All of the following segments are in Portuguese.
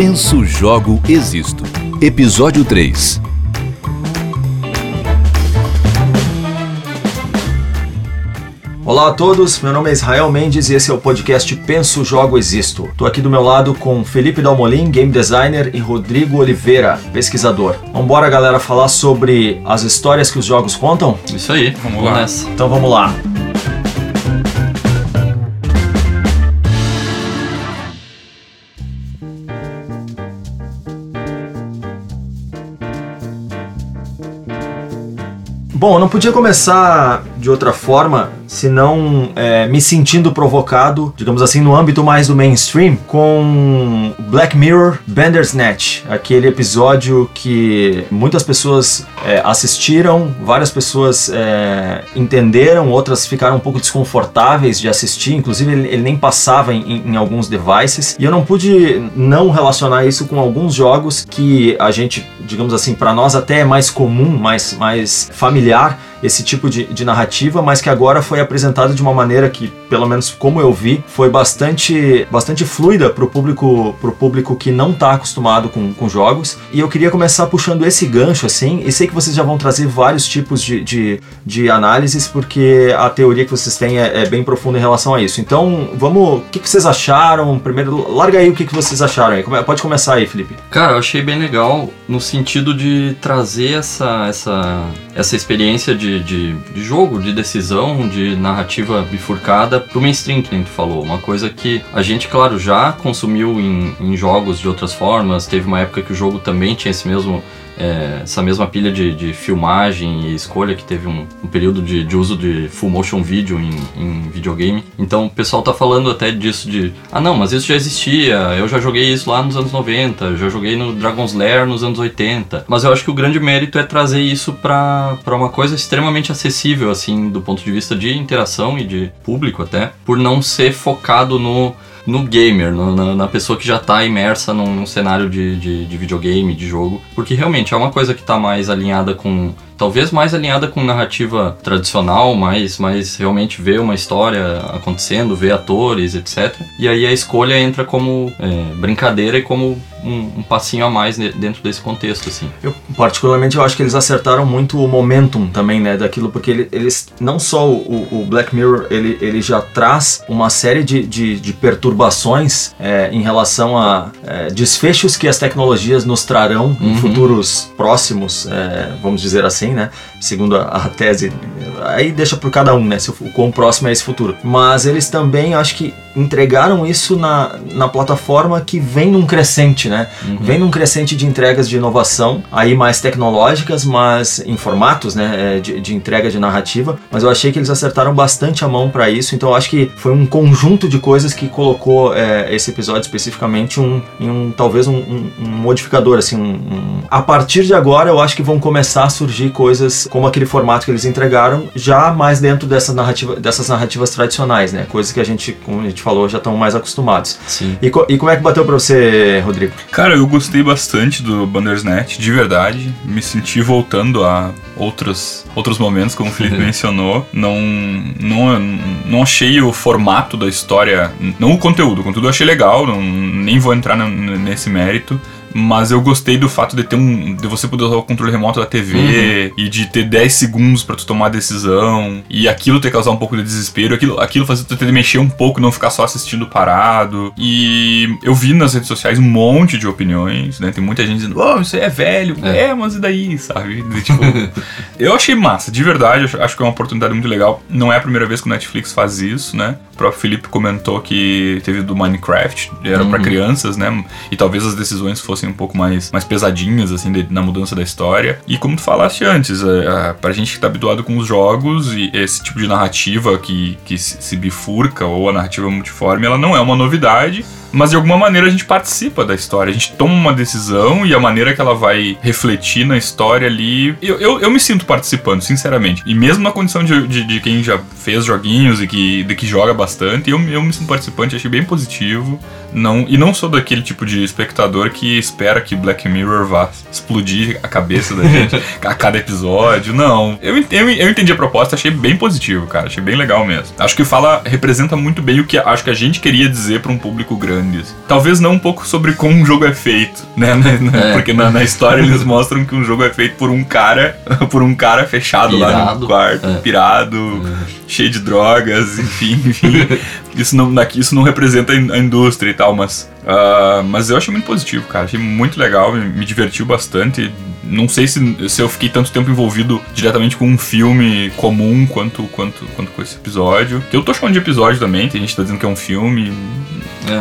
Penso, Jogo, Existo. Episódio 3. Olá a todos, meu nome é Israel Mendes e esse é o podcast Penso, Jogo, Existo. Tô aqui do meu lado com Felipe Dalmolin, game designer, e Rodrigo Oliveira, pesquisador. Vambora, galera, falar sobre as histórias que os jogos contam? Isso aí, vamos, lá. Nessa. Então vamos lá. Bom, não podia começar de outra forma senão é, me sentindo provocado, digamos assim, no âmbito mais do mainstream, com Black Mirror Bandersnatch, aquele episódio que muitas pessoas é, assistiram, várias pessoas é, entenderam, outras ficaram um pouco desconfortáveis de assistir, inclusive ele, ele nem passava em, em, alguns devices, e eu não pude não relacionar isso com alguns jogos que a gente, digamos assim, para nós até é mais comum, mais, mais familiar, esse tipo de, de narrativa, mas que agora foi apresentado de uma maneira que, pelo menos como eu vi, foi bastante, bastante fluida para o público, pro público que não está acostumado com, com jogos. E eu queria começar puxando esse gancho assim, e sei que vocês já vão trazer vários tipos de, de, de análises, porque a teoria que vocês têm é, é bem profunda em relação a isso. Então, vamos. O que, que vocês acharam? Primeiro, larga aí o que, que vocês acharam aí. Pode começar aí, Felipe. Cara, eu achei bem legal no sentido de trazer essa, essa, essa experiência de, de, de, jogo, de decisão, de narrativa bifurcada pro mainstream, que nem tu falou. Uma coisa que a gente, claro, já consumiu em, em jogos de outras formas. Teve uma época que o jogo também tinha esse mesmo é, essa mesma pilha de, de, filmagem e escolha que teve um, um período de, de, uso de full motion video em, em, videogame. Então o pessoal tá falando até disso de ah não, mas isso já existia, eu já joguei isso lá nos anos 90, já joguei no Dragon's Lair nos anos 80. Mas eu acho que o grande mérito é trazer isso para uma coisa extremamente acessível, assim, do ponto de vista de interação e de público até, por não ser focado no no gamer, no, na, na, pessoa que já está imersa num, num cenário de, de, de, videogame, de jogo, porque realmente é uma coisa que está mais alinhada com talvez mais alinhada com narrativa tradicional, mais, mais realmente ver uma história acontecendo, ver atores, etc. E aí a escolha entra como é, brincadeira e como um, um, passinho a mais dentro desse contexto, assim. Eu, particularmente, eu acho que eles acertaram muito o momentum também, né, daquilo, porque ele, eles, não só o, o, Black Mirror, ele, ele já traz uma série de, de, de perturbações é, em relação a é, desfechos que as tecnologias nos trarão uhum. em futuros próximos, é, vamos dizer assim, assim, né? Segundo a, a tese. Aí deixa por cada um, né? Se o, o quão próximo é esse futuro. Mas eles também, acho que entregaram isso na, na plataforma que vem num crescente, né? Uhum. Vem num crescente de entregas de inovação, aí mais tecnológicas, mas em formatos, né? É, de, de entrega de narrativa. Mas eu achei que eles acertaram bastante a mão para isso, então eu acho que foi um conjunto de coisas que colocou é, esse episódio especificamente um, em um talvez um, um, um modificador, assim. Um, a partir de agora, eu acho que vão começar a surgir coisas como aquele formato que eles entregaram, já mais dentro dessa narrativa, dessas narrativas tradicionais, né? Coisas que a gente, como a gente falou, já estão mais acostumados. Sim. E, e, como é que bateu pra você, Rodrigo? Cara, eu gostei bastante do Bandersnatch, de verdade. Me senti voltando a outros, outros momentos, como o Felipe mencionou. Não, não, não achei o formato da história, não o conteúdo. O conteúdo eu achei legal, não, nem vou entrar nesse mérito mas eu gostei do fato de ter um. de você poder usar o controle remoto da TV uhum. e de ter 10 segundos para tu tomar a decisão. E aquilo ter causar um pouco de desespero, aquilo, aquilo fazer tu ter mexer um pouco, não ficar só assistindo parado. E eu vi nas redes sociais um monte de opiniões, né? Tem muita gente dizendo, oh, isso aí é velho. É, é mas e daí, sabe? De, tipo, eu achei massa, de verdade, acho que é uma oportunidade muito legal. Não é a primeira vez que o Netflix faz isso, né? O próprio Felipe comentou que teve do Minecraft, era uhum. para crianças, né? E talvez as decisões fossem um pouco mais, mais pesadinhas, assim, de, na mudança da história. E como tu falaste antes, a, é, a, pra gente que tá habituado com os jogos e esse tipo de narrativa que, que se, se bifurca, ou a narrativa multiforme, ela não é uma novidade mas de alguma maneira a gente participa da história, a gente toma uma decisão e a maneira que ela vai refletir na história ali. Eu, eu, eu me sinto participando, sinceramente. E mesmo na condição de, de, de, quem já fez joguinhos e que, de que joga bastante. Eu, eu me sinto participante, achei bem positivo. Não, e não sou daquele tipo de espectador que espera que Black Mirror vá explodir a cabeça da gente a cada episódio. Não. Eu, eu, eu entendi a proposta, achei bem positivo, cara. Achei bem legal mesmo. Acho que fala, representa muito bem o que acho que a gente queria dizer para um público grande. Talvez não um pouco sobre como um jogo é feito, né? É. Porque na, na, história eles mostram que um jogo é feito por um cara, por um cara fechado pirado. lá no quarto, é. pirado, é. cheio de drogas, enfim, enfim. isso não, daqui, isso não representa a indústria e tal, mas, uh, mas eu achei muito positivo, cara. Achei muito legal, me, me divertiu bastante não sei se, se eu fiquei tanto tempo envolvido diretamente com um filme comum quanto, quanto, quanto com esse episódio. Que eu tô chamando de episódio também, tem gente que tá dizendo que é um filme.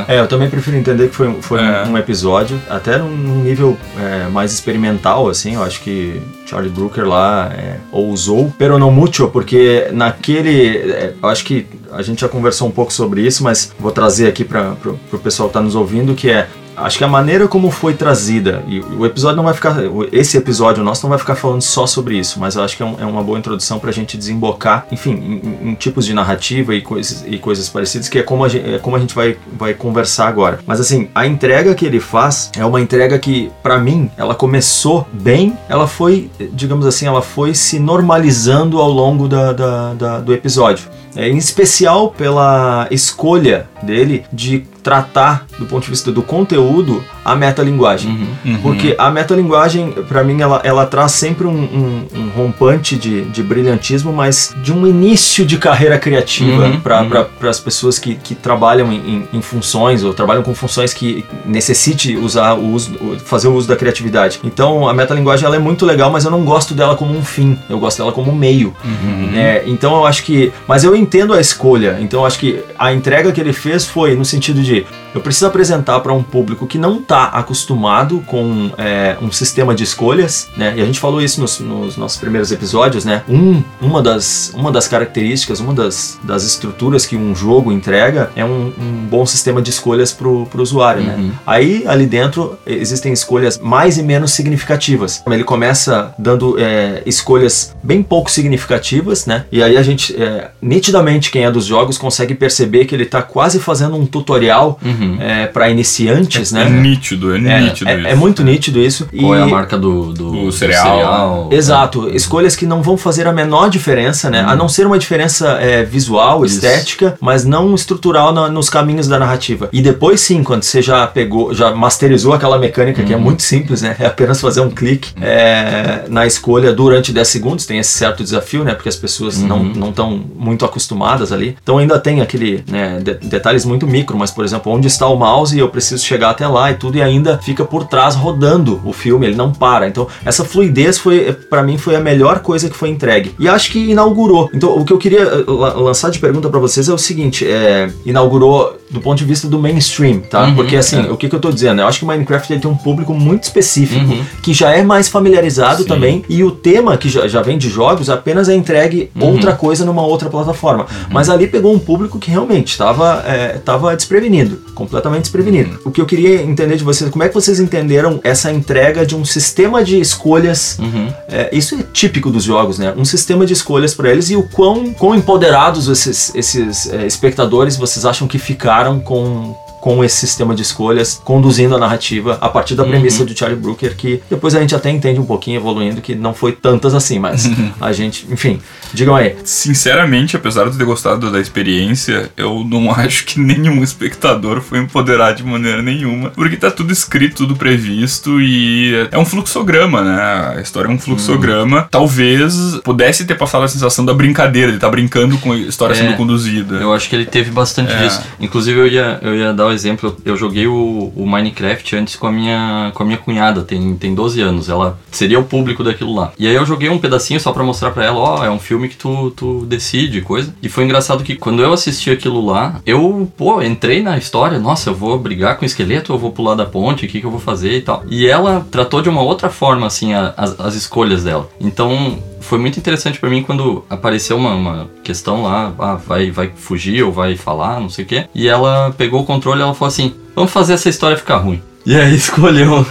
É, é eu também prefiro entender que foi, foi é. um, episódio, até num nível é, mais experimental, assim, eu acho que Charlie Brooker lá é, ousou, pero não mucho, porque naquele. É, eu acho que a gente já conversou um pouco sobre isso, mas vou trazer aqui para o pessoal que está nos ouvindo, que é acho que a maneira como foi trazida, e o episódio não vai ficar, esse episódio nosso não vai ficar falando só sobre isso, mas eu acho que é, um, é uma boa introdução para a gente desembocar, enfim, em, em, tipos de narrativa e coisas, e coisas parecidas, que é como a gente, é como a gente vai, vai conversar agora. Mas assim, a entrega que ele faz é uma entrega que, para mim, ela começou bem, ela foi, digamos assim, ela foi se normalizando ao longo da, da, da do episódio. É, em especial pela escolha dele de tratar do ponto de vista do conteúdo a metalinguagem. Uhum, uhum. Porque a metalinguagem, para mim, ela, ela traz sempre um, um, um rompante de, de, brilhantismo, mas de um início de carreira criativa uhum, para uhum. as pessoas que, que trabalham em, em, funções ou trabalham com funções que necessite usar o uso, fazer o uso da criatividade. Então a metalinguagem ela é muito legal, mas eu não gosto dela como um fim, eu gosto dela como um meio. Uhum. É, então eu acho que. Mas eu entendo a escolha, então eu acho que a entrega que ele fez foi no sentido de eu preciso apresentar para um público que não está acostumado com é, um sistema de escolhas, né? E a gente falou isso nos, nos, nossos primeiros episódios, né? Um, uma, das, uma das características, uma das, das estruturas que um jogo entrega é um, um bom sistema de escolhas para o usuário, né? uhum. né? Aí, ali dentro, existem escolhas mais e menos significativas. Ele começa dando é, escolhas bem pouco significativas, né? E aí a gente, é, nitidamente, quem é dos jogos consegue perceber que ele está quase fazendo um tutorial uhum uhum. é, para iniciantes, é, né? É nítido, é, é nítido é, isso. É muito nítido isso. Qual e... é a marca do, do, cereal. do cereal? Exato, escolhas que não vão fazer a menor diferença, né? Uhum. A não ser uma diferença é, visual, isso. estética, mas não estrutural na, nos caminhos da narrativa. E depois sim, quando você já pegou, já masterizou aquela mecânica uhum. que é uhum. muito simples, né? É apenas fazer um clique uhum. é, na escolha durante 10 segundos, tem esse certo desafio, né? Porque as pessoas não não estão muito acostumadas ali. Então ainda tem aquele né, de, detalhes muito micro, mas por exemplo, onde está o mouse e eu preciso chegar até lá e tudo, e ainda fica por trás rodando o filme, ele não para. Então, essa fluidez foi, para mim, foi a melhor coisa que foi entregue. E acho que inaugurou. Então, o que eu queria eh, lançar de pergunta para vocês é o seguinte: é, inaugurou do ponto de vista do mainstream, tá? Uhum, Porque assim, é. o que, que eu tô dizendo? Eu acho que o Minecraft tem um público muito específico, uhum. que já é mais familiarizado Sim. também, e o tema que já, já vem de jogos apenas é entregue uhum. outra coisa numa outra plataforma. Uhum. Mas ali pegou um público que realmente estava é, tava desprevenido, completamente desprevenido. O que eu queria entender de vocês, como é que vocês entenderam essa entrega de um sistema de escolhas? Uhum. É, isso é típico dos jogos, né? Um sistema de escolhas para eles e o quão, quão empoderados esses, esses é, espectadores vocês acham que ficaram com com esse sistema de escolhas, conduzindo a narrativa a partir da premissa uhum. do Charlie Brooker, que depois a gente até entende um pouquinho evoluindo que não foi tantas assim, mas uhum. a gente, enfim, digam aí. Sinceramente, apesar de ter gostado da experiência, eu não acho que nenhum espectador foi empoderado de maneira nenhuma, porque tá tudo escrito, tudo previsto e é um fluxograma, né? A história é um fluxograma. Uhum. Talvez pudesse ter passado a sensação da brincadeira, de estar tá brincando com a história é, sendo conduzida. Eu acho que ele teve bastante é. disso. Inclusive, eu ia, eu ia dar o exemplo, eu joguei o, o, Minecraft antes com a minha com a minha cunhada, tem, tem 12 anos, ela seria o público daquilo lá. E aí eu joguei um pedacinho só para mostrar para ela, ó, oh, é um filme que tu, tu decide, coisa. E foi engraçado que quando eu assisti aquilo lá, eu, pô, entrei na história, nossa, eu vou brigar com o esqueleto, eu vou pular da ponte, o que, que eu vou fazer e tal. E ela tratou de uma outra forma, assim, a, as, as escolhas dela. Então, foi muito interessante para mim quando apareceu uma, uma questão lá, ah, vai, vai fugir ou vai falar, não sei o quê. E ela pegou o controle e ela falou assim: vamos fazer essa história ficar ruim. E aí escolheu,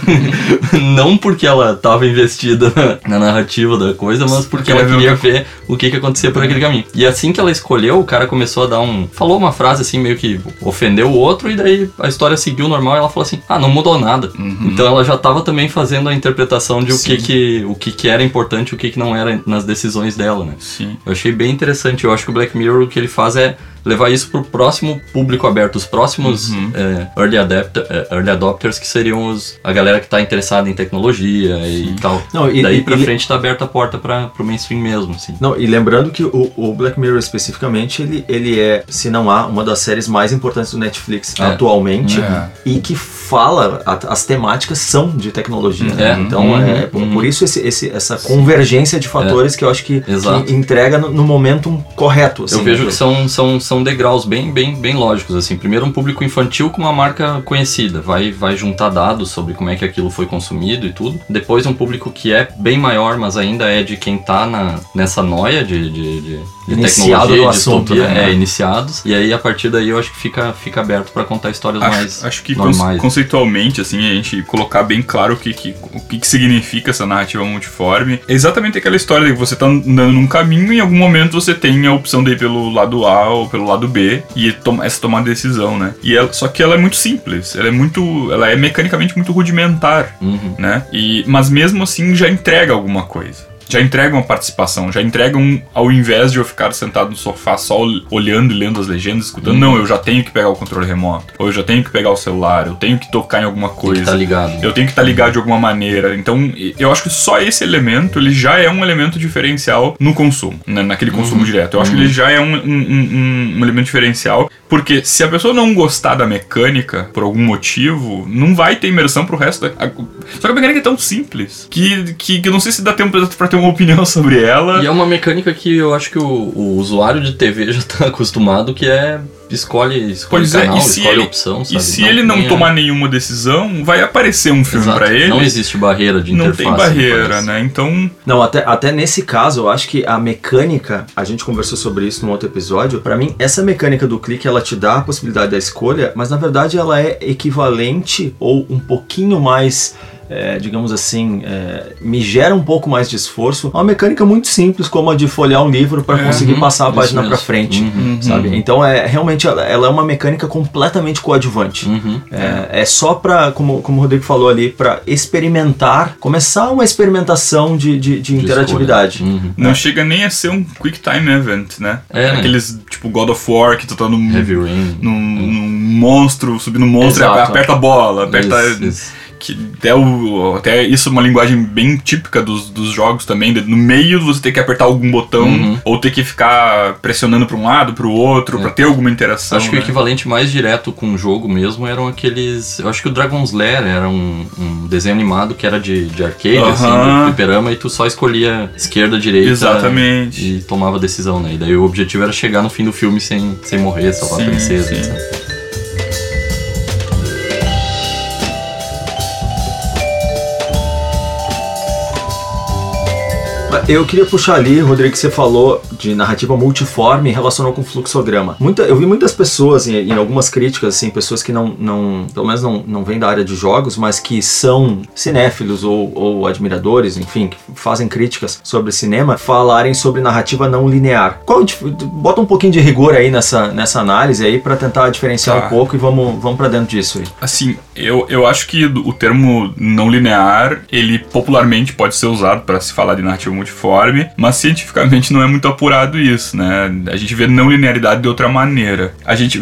não porque ela tava investida na, na narrativa da coisa, mas porque ela queria ver o que que acontecia por aquele caminho. E assim que ela escolheu, o cara começou a dar um... Falou uma frase assim, meio que ofendeu o outro, e daí a história seguiu normal, e ela falou assim, ah, não mudou nada. Então ela já tava também fazendo a interpretação de o que que, o que que era importante e o que que não era nas decisões dela, né? Sim. Eu achei bem interessante. Eu acho que o Black Mirror o que ele faz é levar isso pro próximo público aberto, os próximos é, early, adapter, é, early adopters, que seriam os, a galera que tá interessada em tecnologia e tal. Não, e- Daí e- pra ele- frente tá aberta a porta para pro mainstream mesmo, assim. Não, e lembrando que o, o Black Mirror especificamente, ele, ele é, se não há, uma das séries mais importantes do Netflix É. atualmente É. e que fala, a- as temáticas são de tecnologia. né? É. Então, Uhum, é, por, uhum. por isso esse, esse- essa convergência de fatores que eu acho que, que entrega no, no momento correto. assim, Eu vejo do que jogo. são, são, são degraus bem, bem, bem lógicos, assim. Primeiro um público infantil com uma marca conhecida, vai, vai juntar dados sobre como é que aquilo foi consumido e tudo. Depois um público que é bem maior, mas ainda é de quem tá na, nessa noia de, de, de, de Iniciado tecnologia, no de assunto, distopia, né? é, iniciados. E aí a partir daí eu acho que fica, fica aberto pra contar histórias mais Acho, acho que normais. conceitualmente, assim, a gente colocar bem claro o que, que, o que, que significa essa narrativa multiforme. É exatamente aquela história de que você tá andando num caminho e em algum momento você tem a opção de ir pelo lado A ou pelo lado B e essa tomar decisão, né? E ela- só que ela é muito simples, ela é muito. Ela é mecanicamente muito rudimentar, Uhum. né? E, mas mesmo assim já entrega alguma coisa. Já entrega uma participação, já entrega um. Ao invés de eu ficar sentado no sofá só ol- olhando e lendo as legendas, escutando, Uhum. não, eu já tenho que pegar o controle remoto. Ou eu já tenho que pegar o celular, eu tenho que tocar em alguma que coisa. tá ligado. Eu tenho que estar ligado de alguma maneira. Então, eu acho que só esse elemento, ele já é um elemento diferencial no consumo, né, naquele consumo direto. Eu acho que ele já é um, um- um- um elemento diferencial, porque se a pessoa não gostar da mecânica, por algum motivo, não vai ter imersão pro resto da... a- Só que a mecânica é tão simples, que, que, que eu não sei se dá tempo pra- pra ter uma opinião sobre ela. E é uma mecânica que eu acho que o, o usuário de TV já tá acostumado, que é escolhe, escolhe Pois é, canal, e se escolhe ele- opção, sabe? E se ele não tem a- tomar nenhuma decisão, vai aparecer um filme pra ele. Não existe barreira de não interface. tem me barreira, né? Então, Não, até, até nesse caso, eu acho que a mecânica, a gente conversou sobre isso num outro episódio, pra mim, essa mecânica do clique, ela te dá a possibilidade da escolha, mas na verdade ela é equivalente ou um pouquinho mais. É, digamos assim, é, me gera um pouco mais de esforço. É uma mecânica muito simples, como a de folhear um livro para É, conseguir uhum, passar a página para frente, Uhum, sabe? uhum. Então é realmente ela, ela é uma mecânica completamente coadjuvante. Uhum. É, é só pra, como, como o Rodrigo falou ali, pra experimentar, começar uma experimentação de, de, de De interatividade. Uhum. Não chega nem a ser um quick time event, né? É, né? Aqueles tipo God of War que tu tá num, Heavy Rain. num, num monstro, subindo um monstro, e Exato. aperta a bola, aperta. Isso, isso. Que até, o, até isso é uma linguagem bem típica dos, dos jogos também. No meio você ter que apertar algum botão Uhum. ou ter que ficar pressionando pra um lado, pro outro, pra ter alguma interação. Acho que o né? equivalente mais direto com o jogo mesmo eram aqueles. Eu acho que o Dragon's Lair era um, um desenho animado que era de, de arcade, Aham. assim, do fliperama, e tu só escolhia esquerda, direita. Exatamente. E tomava decisão, né? E daí o objetivo era chegar no fim do filme sem, sem morrer, salvar Sim, a princesa, sim. etc. Eu queria puxar ali, Rodrigo, que você falou de narrativa multiforme relacionou com fluxograma. Muita, eu vi muitas pessoas, em, em algumas críticas, assim, pessoas que não, não pelo menos não, não vêm da área de jogos, mas que são cinéfilos ou, ou admiradores, enfim, que fazem críticas sobre cinema, falarem sobre narrativa não linear. Qual, bota um pouquinho de rigor aí nessa, nessa análise aí para tentar diferenciar Tá. um pouco e vamos, vamos para dentro disso aí. Assim, eu, eu acho que o termo não linear, ele popularmente pode ser usado para se falar de narrativa multiforme, mas cientificamente não é muito apurado isso, né? A gente vê não linearidade de outra maneira. A gente,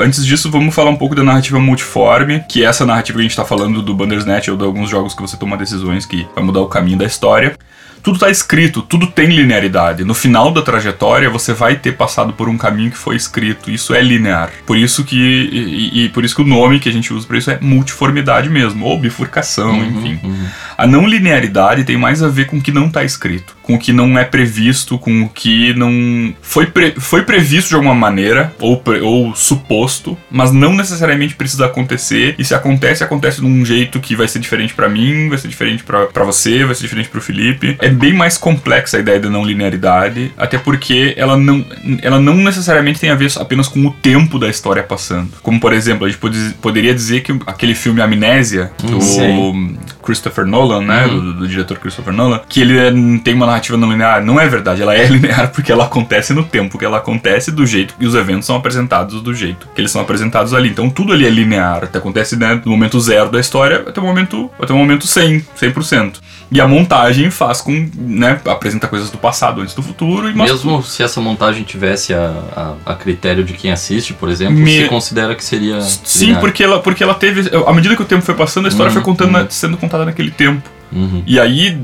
antes disso, vamos falar um pouco da narrativa multiforme, que é essa narrativa que a gente tá falando do Bandersnatch ou de alguns jogos que você toma decisões que vai mudar o caminho da história. Tudo tá escrito, tudo tem linearidade. No final da trajetória, você vai ter passado por um caminho que foi escrito. Isso é linear. Por isso que e, e por isso que o nome que a gente usa para isso é multiformidade mesmo, ou bifurcação, enfim. uhum. A não linearidade tem mais a ver com o que não tá escrito, com o que não é previsto, com o que não foi, pre... foi previsto de alguma maneira ou, pre... ou suposto, mas não necessariamente precisa acontecer. E se acontece, acontece de um jeito que vai ser diferente para mim, vai ser diferente para você, vai ser diferente pro Felipe. É bem mais complexa a ideia da não linearidade, até porque ela não, ela não necessariamente tem a ver apenas com o tempo da história passando. Como por exemplo, a gente pode, poderia dizer que aquele filme Amnésia do Sim. Christopher Nolan, né, do, do diretor Christopher Nolan, que ele é- tem uma narrativa não linear. Não é verdade, ela é linear porque ela acontece no tempo, que ela acontece do jeito que os eventos são apresentados do jeito que eles são apresentados ali. Então tudo ali é linear, até acontece né, do momento zero da história até o momento, até o momento 100, 100%. E a montagem faz com, né, apresenta coisas do passado antes do futuro e Mesmo se essa montagem tivesse a, a, a critério de quem assiste, por exemplo, Me- se considera que seria. Sim, linear. porque ela, porque ela teve. À medida que o tempo foi passando, a história Uhum, foi contando uhum. na- sendo contada naquele tempo. Uhum. E aí,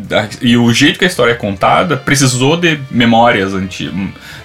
e o jeito que a história é contada precisou de memórias, anti,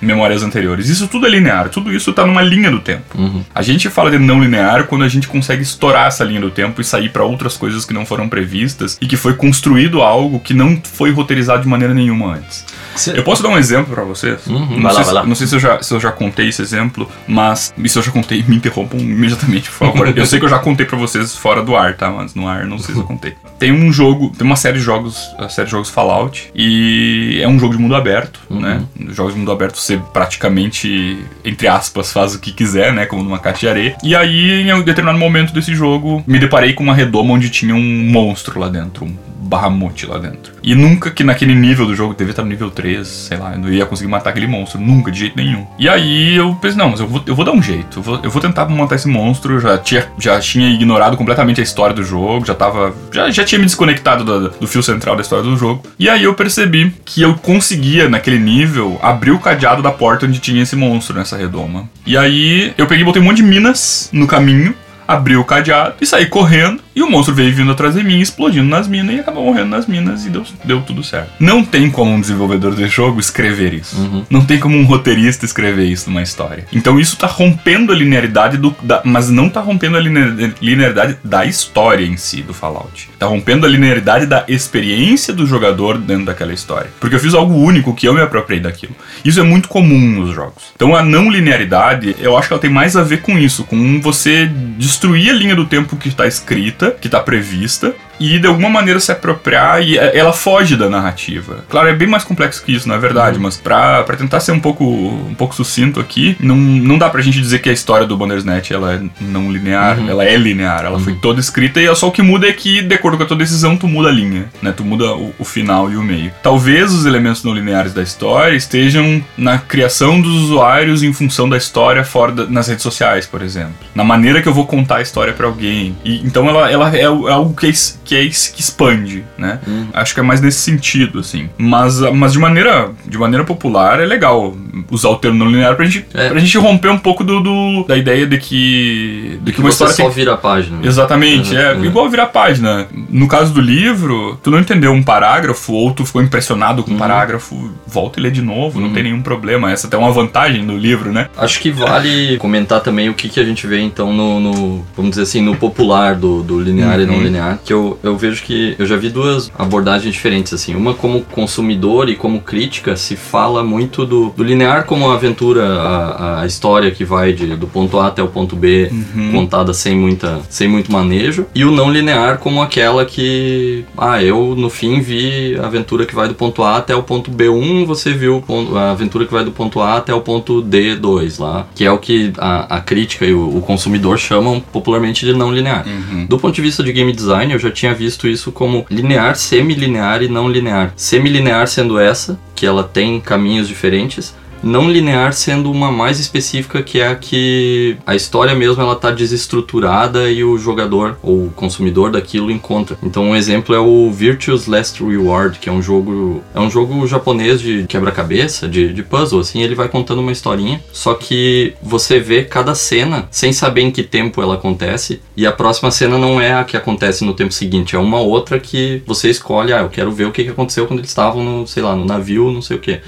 memórias anteriores. Isso tudo é linear, tudo isso tá numa linha do tempo. Uhum. A gente fala de não linear quando a gente consegue estourar essa linha do tempo e sair pra outras coisas que não foram previstas e que foi construído algo que não foi roteirizado de maneira nenhuma antes. Cê- Eu posso dar um exemplo pra vocês? Uhum. Não, Vai lá, sei, vai lá. se- não sei se eu, já, se eu já contei esse exemplo, mas e se eu já contei, me interrompam imediatamente, por favor. eu sei que eu já contei pra vocês fora do ar, tá? Mas no ar não sei se eu contei. Tem um jogo, tem uma série de jogos, a série de jogos Fallout, e é um jogo de mundo aberto, né? Jogos de mundo aberto você praticamente, entre aspas, faz o que quiser, né? Como numa caixa de areia. E aí, em um determinado momento desse jogo, me deparei com uma redoma onde tinha um monstro lá dentro, um Bahamut lá dentro. E nunca que naquele nível do jogo, devia estar no nível 3, sei lá, eu não ia conseguir matar aquele monstro, nunca, de jeito nenhum. E aí eu pensei, não, mas eu vou, eu vou dar um jeito, eu vou, eu vou tentar matar esse monstro, eu já tinha, já tinha ignorado completamente a história do jogo, já tava, já, já tinha me desconectado do, do fio central da história do jogo. E aí eu percebi que eu conseguia, naquele nível, abrir o cadeado da porta onde tinha esse monstro nessa redoma. E aí eu peguei botei um monte de minas no caminho, abri o cadeado e saí correndo. E o monstro veio vindo atrás de mim, explodindo nas minas e acabou morrendo nas minas e deu, deu tudo certo. Não tem como um desenvolvedor de jogo escrever isso. Uhum. Não tem como um roteirista escrever isso numa história. Então isso tá rompendo a linearidade do. da- mas não tá rompendo a linear- linearidade da história em si do Fallout. Tá rompendo a linearidade da experiência do jogador dentro daquela história. Porque eu fiz algo único que eu me apropriei daquilo. Isso é muito comum nos jogos. Então a não linearidade, eu acho que ela tem mais a ver com isso, com você destruir a linha do tempo que está escrita, que está prevista, e de alguma maneira se apropriar e eh, ela foge da narrativa. Claro, é bem mais complexo que isso, na verdade, mas pra, pra tentar ser um pouco, um pouco sucinto aqui, não, não dá pra gente dizer que a história do Bandersnatch ela é não linear, ela é linear, ela foi toda escrita e só o que muda é que, de acordo com a tua decisão, tu muda a linha, né? Tu muda o, o final e o meio. Talvez os elementos não lineares da história estejam na criação dos usuários em função da história fora da- nas redes sociais, por exemplo. Na maneira que eu vou contar a história pra alguém. E, então ela, ela é é algo que, é que, é que expande, né? Acho que é mais nesse sentido, assim. Mas, mas de maneira de maneira popular é legal usar o termo não linear pra gente, É. pra gente romper um pouco do, do- da ideia de que, de que, Que uma história só tem vira a página. Exatamente, Uhum, é uhum. igual virar página. No caso do livro, tu não entendeu um parágrafo ou tu ficou impressionado Uhum. com o parágrafo, volta e lê de novo, não tem nenhum problema. Essa até é uma vantagem do livro, né? Acho que vale comentar também o que, que a gente vê então no, no- vamos dizer assim, no popular do, do linear e não Uhum. linear, que eu, eu vejo que eu já vi duas abordagens diferentes assim. Uma como consumidor e como crítica se fala muito do, do linear como a aventura, a, a história que vai de, do ponto A até o ponto B, Uhum. contada sem muita, sem muito manejo, e o não linear como aquela que, ah, eu no fim vi a aventura que vai do ponto A até o ponto B1, você viu a aventura que vai do ponto A até o ponto D2 lá, que é o que a, a crítica e o, o consumidor chamam popularmente de não linear. Do ponto de vista de game design, eu já tinha visto isso como linear, semi-linear e não linear. Semi-linear sendo essa, que ela tem caminhos diferentes, não linear sendo uma mais específica que é a que a história mesmo ela tá desestruturada e o jogador ou o consumidor daquilo encontra. Então um exemplo é o Virtuous Last Reward, que é um jogo é um jogo japonês de quebra-cabeça, de, de puzzle assim, ele vai contando uma historinha, só que você vê cada cena sem saber em que tempo ela acontece e a próxima cena não é a que acontece no tempo seguinte, é uma outra que você escolhe, ah, eu quero ver o que aconteceu quando eles estavam no, sei lá, no navio, não sei o que.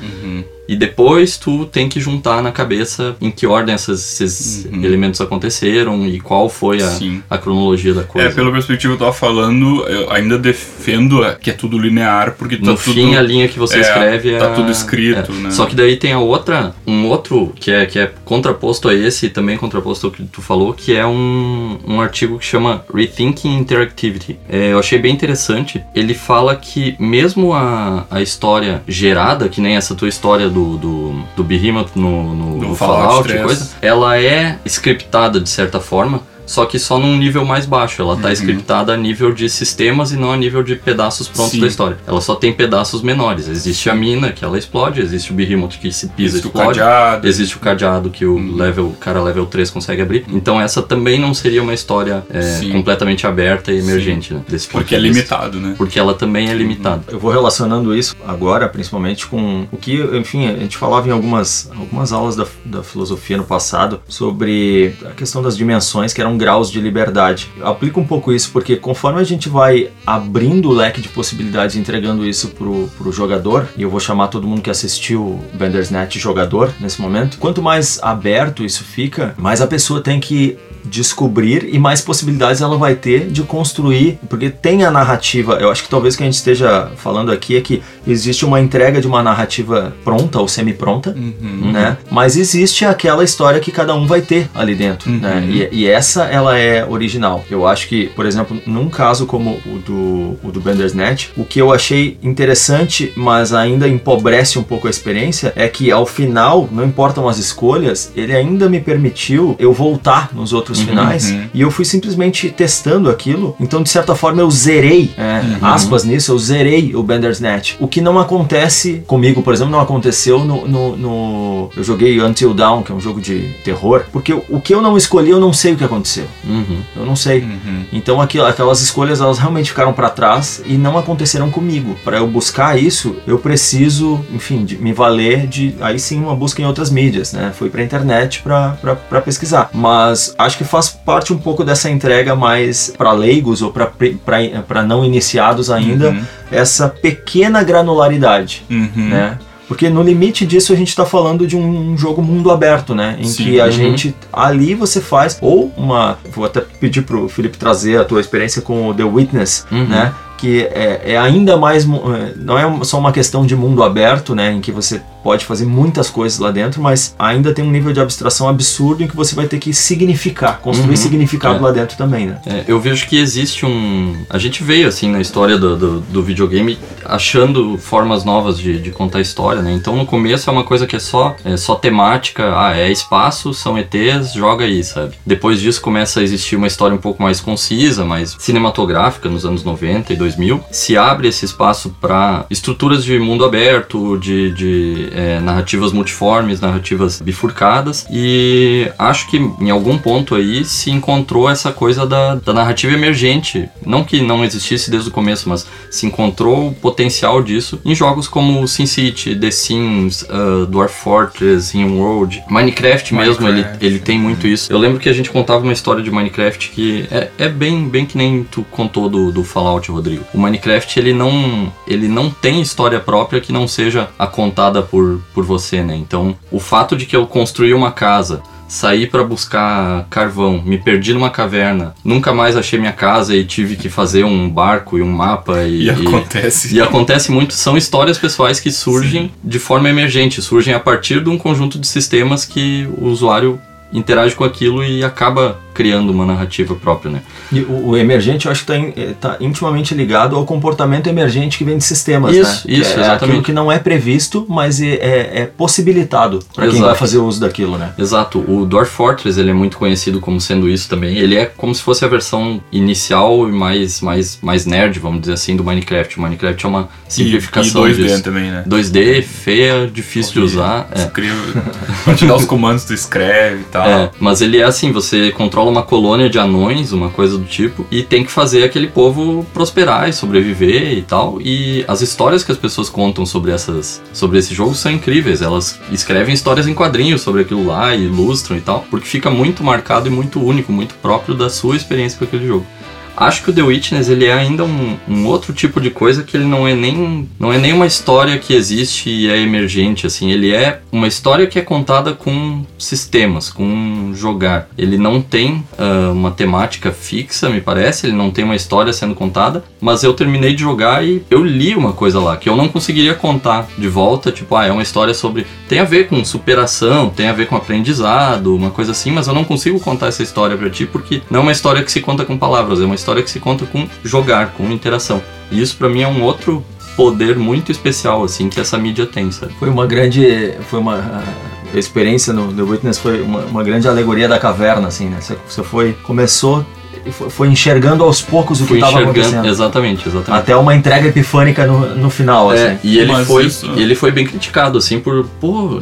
E depois tu tem que juntar na cabeça em que ordem essas- esses Uhum. elementos aconteceram e qual foi a, a cronologia da coisa. É, pela perspectiva que eu tava falando, eu ainda defendo é, que é tudo linear, porque tá no tudo... fim, a linha que você é, escreve é. tá tudo escrito, é. né? Só que daí tem a outra, um outro que é, que é contraposto a esse e também contraposto ao que tu falou, que é um, um artigo que chama Rethinking Interactivity. É, eu achei bem interessante. Ele fala que mesmo a, a história gerada, que nem essa tua história do, do, do Behemoth no, no, no Fallout Fallout, 3. coisa, ela é scriptada de certa forma. Só que só num nível mais baixo. Ela tá Uhum. scriptada a nível de sistemas e não a nível de pedaços prontos Sim. da história. Ela só tem pedaços menores. Existe a mina, que ela explode, existe o Behemoth que se pisa e Existe o explode. cadeado. Existe o cadeado que o Uhum. level, o cara level 3 consegue abrir. Então essa também não seria uma história é, completamente aberta e emergente, né? Desse Porque é limitado, né? Porque ela também é limitada. Eu vou relacionando isso agora, principalmente com o que, enfim, a gente falava em algumas, algumas aulas da, da filosofia no passado sobre a questão das dimensões, que eram graus de liberdade. Eu aplico um pouco isso porque conforme a gente vai abrindo o leque de possibilidades, entregando isso pro, pro jogador, e eu vou chamar todo mundo que assistiu Bandersnatch jogador nesse momento, quanto mais aberto isso fica, mais a pessoa tem que descobrir e mais possibilidades ela vai ter de construir, porque tem a narrativa. Eu acho que talvez o que a gente esteja falando aqui é que existe uma entrega de uma narrativa pronta ou semi-pronta, Uhum. né? Mas existe aquela história que cada um vai ter ali dentro, Uhum. né? E, e essa ela é original. Eu acho que, por exemplo, num caso como o do, o do Bandersnatch, o que eu achei interessante, mas ainda empobrece um pouco a experiência, é que ao final, não importam as escolhas, ele ainda me permitiu eu voltar nos outros Uhum. finais Uhum. e eu fui simplesmente testando aquilo. Então, de certa forma, eu zerei, é, Uhum. aspas nisso, eu zerei o Bandersnatch. O que não acontece comigo, por exemplo, não aconteceu no, no, no- Eu joguei Until Dawn, que é um jogo de terror, porque o- que eu não escolhi, eu não sei o que aconteceu. Uhum. Eu não sei. Uhum. Então aquilo- aquelas escolhas elas realmente ficaram para trás e não aconteceram comigo. Para eu buscar isso, eu preciso, enfim, de me valer de aí sim uma busca em outras mídias, né? Fui para internet para pesquisar. Mas acho que faz parte um pouco dessa entrega mais para leigos ou para não iniciados ainda, Uhum. essa pequena granularidade, Uhum. né? Porque no limite disso a gente está falando de um jogo mundo aberto, né? Em Sim. que a Uhum. gente ali você faz ou uma, vou até pedir pro Felipe trazer a tua experiência com o The Witness, Uhum. né? Que é, é ainda mais, é, não é só uma questão de mundo aberto, né? Em que você pode fazer muitas coisas lá dentro, mas ainda tem um nível de abstração absurdo em que você vai ter que significar, construir Uhum. significado É. lá dentro também, né? É, eu vejo que existe um. A gente veio assim na história do, do, do videogame achando formas novas de, de contar história, né? Então no começo é uma coisa que é só, é só temática, ah, é espaço, são ETs, joga aí, sabe? Depois disso começa a existir uma história um pouco mais concisa, mais cinematográfica nos anos 90 e 2000. Se abre esse espaço para estruturas de mundo aberto, de, de é, narrativas multiformes, narrativas bifurcadas, e acho que em algum ponto aí se encontrou essa coisa da, da narrativa emergente. Não que não existisse desde o começo, mas se encontrou o potencial disso em jogos como SimCity, The Sims, uh, Dwarf Fortress, World, Minecraft mesmo, ele, Minecraft. ele tem muito isso. Eu lembro que a gente contava uma história de Minecraft que é, é bem, bem que nem tu contou do, do Fallout, Rodrigo. O Minecraft ele não, ele não tem história própria que não seja a contada por, por você, né? Então, o fato de que eu construí uma casa saí pra buscar carvão, me perdi numa caverna, nunca mais achei minha casa e tive que fazer um barco e um mapa e, E acontece. e acontece muito, são histórias pessoais que surgem de forma emergente, surgem a partir de um conjunto de sistemas que o usuário interage com aquilo e acaba criando uma narrativa própria, né? E o, o emergente eu acho que está intimamente ligado ao comportamento emergente que vem de sistemas, Isso, né? isso, Que é exatamente. aquilo que não é previsto, mas é, é- é possibilitado para quem vai fazer uso daquilo, né? Exato, o Dwarf Fortress ele é muito conhecido como sendo isso também. Ele é como se fosse a versão inicial e mais, mais, mais nerd, vamos dizer assim, do Minecraft. O Minecraft é uma E, e simplificação 2D disso. também, né? 2D, feia, difícil de usar. É. Escreve, pra te dar os comandos, tu escreve e tal. É, mas ele é assim, você controla uma colônia de anões, uma coisa do tipo, e tem que fazer aquele povo prosperar e sobreviver e tal. E as histórias que as pessoas contam sobre essas sobre esse jogo são incríveis. Elas escrevem histórias em quadrinhos sobre aquilo lá e ilustram e tal, porque fica muito marcado e muito único, muito próprio da sua experiência com aquele jogo. Acho que o The Witness ele é ainda um, um, outro tipo de coisa que ele não é nem não é nem uma história que existe e é emergente assim. Ele é uma história que é contada com sistemas com jogar. Ele não tem uh, uma temática fixa me parece ele não tem uma história sendo contada mas eu terminei de jogar e eu li uma coisa lá que eu não conseguiria contar de volta tipo ah é uma história sobre tem a ver com superação tem a ver com aprendizado uma coisa assim mas eu não consigo contar essa história para ti porque não é uma história que se conta com palavras é uma história que se conta com jogar, com interação. E isso para mim é um outro poder muito especial assim que essa mídia tem, sabe? Foi uma grande, foi uma a experiência no The Witness foi uma, uma grande alegoria da caverna, assim, né? Você, você foi começou foi enxergando aos poucos o que estava acontecendo. Exatamente, exatamente. Até uma entrega epifânica no, no final, é, assim. E ele foi, isso... ele foi bem criticado, assim, por, pô,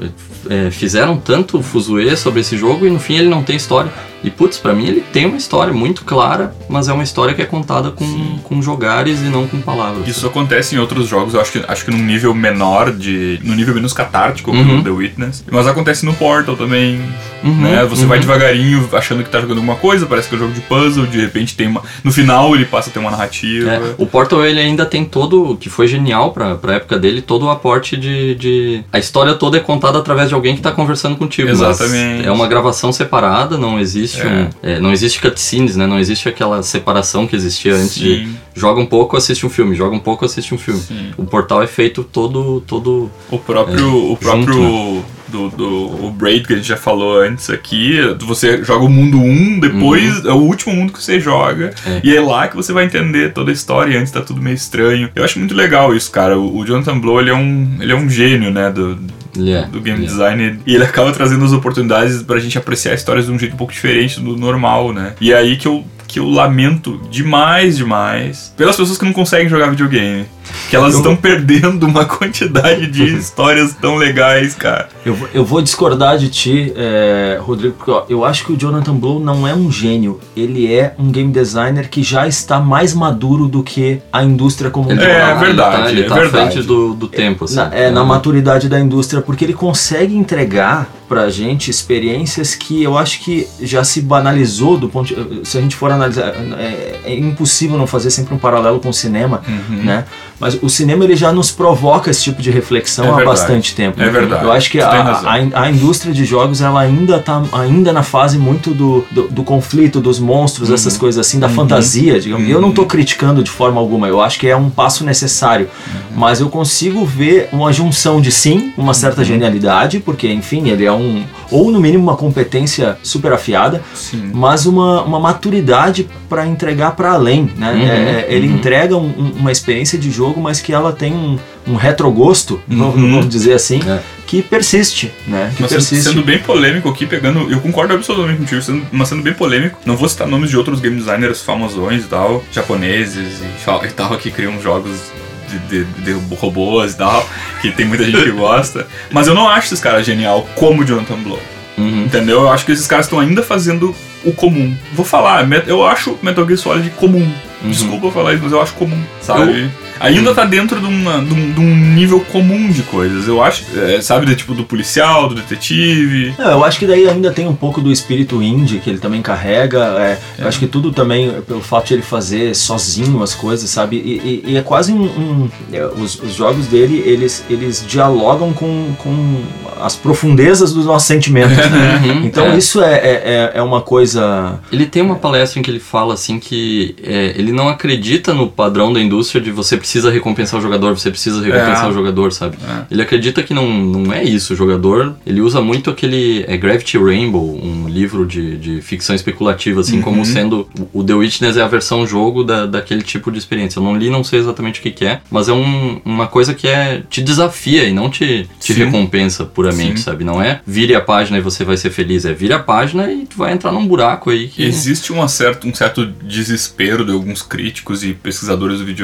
é, fizeram tanto fuzuê sobre esse jogo e no fim ele não tem história. E putz, pra mim ele tem uma história muito clara, mas é uma história que é contada com, com jogares e não com palavras. Isso acontece em outros jogos, eu acho que, acho que num nível menor, de. no nível menos catártico, como uhum. The Witness. Mas acontece no Portal também. Uhum, né? Você uhum. vai devagarinho achando que tá jogando alguma coisa, parece que é um jogo de puzzle, de repente tem uma. No final ele passa a ter uma narrativa. É, o Portal ele ainda tem todo. que foi genial pra, pra época dele, todo o aporte de, de. A história toda é contada através de alguém que tá conversando contigo. Exatamente. é uma gravação separada, não existe existe é. um. É, não existe cutscenes, né? Não existe aquela separação que existia antes Sim. de joga um pouco, assiste um filme, joga um pouco, assiste um filme. Sim. O portal é feito todo. todo o próprio. É, o próprio. Junto, né? do, do o Braid que a gente já falou antes aqui, você joga o mundo 1, depois uhum. é o último mundo que você joga, é. e é lá que você vai entender toda a história, antes tá tudo meio estranho. Eu acho muito legal isso, cara. O, o Jonathan Blow, ele é um, ele é um gênio, né, do, Yeah, do game yeah. design. E ele acaba trazendo as oportunidades pra gente apreciar histórias de um jeito um pouco diferente do normal, né? E é aí que eu, que eu lamento demais, demais, pelas pessoas que não conseguem jogar videogame. Que elas eu estão perdendo uma quantidade de histórias tão legais, cara. Eu, eu vou discordar de ti, é, Rodrigo, porque ó, eu acho que o Jonathan Blow não é um gênio. Ele é um game designer que já está mais maduro do que a indústria como um todo. É, verdade. Ele tá, ele tá é verdade. à frente do, do tempo. Assim. Na, é, na maturidade da indústria, porque ele consegue entregar pra gente experiências que eu acho que já se banalizou do ponto de, se a gente for analisar é, é, impossível não fazer sempre um paralelo com o cinema uhum. né mas o cinema ele já nos provoca esse tipo de reflexão é há bastante tempo é verdade eu acho que a, a, a, indústria de jogos ela ainda tá ainda na fase muito do, do, do conflito dos monstros uhum. essas coisas assim da uhum. fantasia digamos eu não estou uhum. criticando de forma alguma eu acho que é um passo necessário uhum. mas eu consigo ver uma junção de sim uma certa uhum. genialidade porque enfim ele é um um, ou no mínimo uma competência super afiada, Sim. mas uma, uma maturidade para entregar para além, né? Uhum, é, é ele uhum. entrega um, uma experiência de jogo, mas que ela tem um, um retrogosto, uhum. vamos dizer assim, é. que persiste, né? Que mas persiste. sendo bem polêmico aqui, pegando, eu concordo absolutamente contigo, sendo, mas sendo bem polêmico, não vou citar nomes de outros game designers famosões e tal, japoneses e tal, que criam jogos de, de, de, robôs e tal, que tem muita gente que gosta. Mas eu não acho esses caras genial como o Jonathan Blow. Uhum. Entendeu? Eu acho que esses caras estão ainda fazendo o comum. Vou falar, eu acho Metal Gear Solid comum. Uhum. Desculpa falar isso, mas eu acho comum, sabe? Ainda tá dentro de, uma, de, um, de, um, nível comum de coisas. Eu acho, é, sabe, de, tipo do policial, do detetive. Não, eu acho que daí ainda tem um pouco do espírito indie que ele também carrega. É, é. Eu acho que tudo também, pelo fato de ele fazer sozinho as coisas, sabe? E, e, e é quase um. um é, os, os, jogos dele, eles, eles dialogam com, com as profundezas dos nossos sentimentos. Né? Uhum, então é. isso é, é, é, uma coisa. Ele tem uma palestra em que ele fala assim que ele não acredita no padrão da indústria de você precisa recompensar o jogador, você precisa recompensar é. o jogador, sabe? É. Ele acredita que não, não é isso. O jogador, ele usa muito aquele é Gravity Rainbow, um livro de, de ficção especulativa, assim, uhum. como sendo o The Witness é a versão jogo da, daquele tipo de experiência. Eu não li, não sei exatamente o que, que é, mas é um, uma coisa que é te desafia e não te, te recompensa puramente, Sim. sabe? Não é vire a página e você vai ser feliz, é vire a página e tu vai entrar num buraco aí que... Existe uma certo, um certo desespero de alguns críticos e pesquisadores do videogame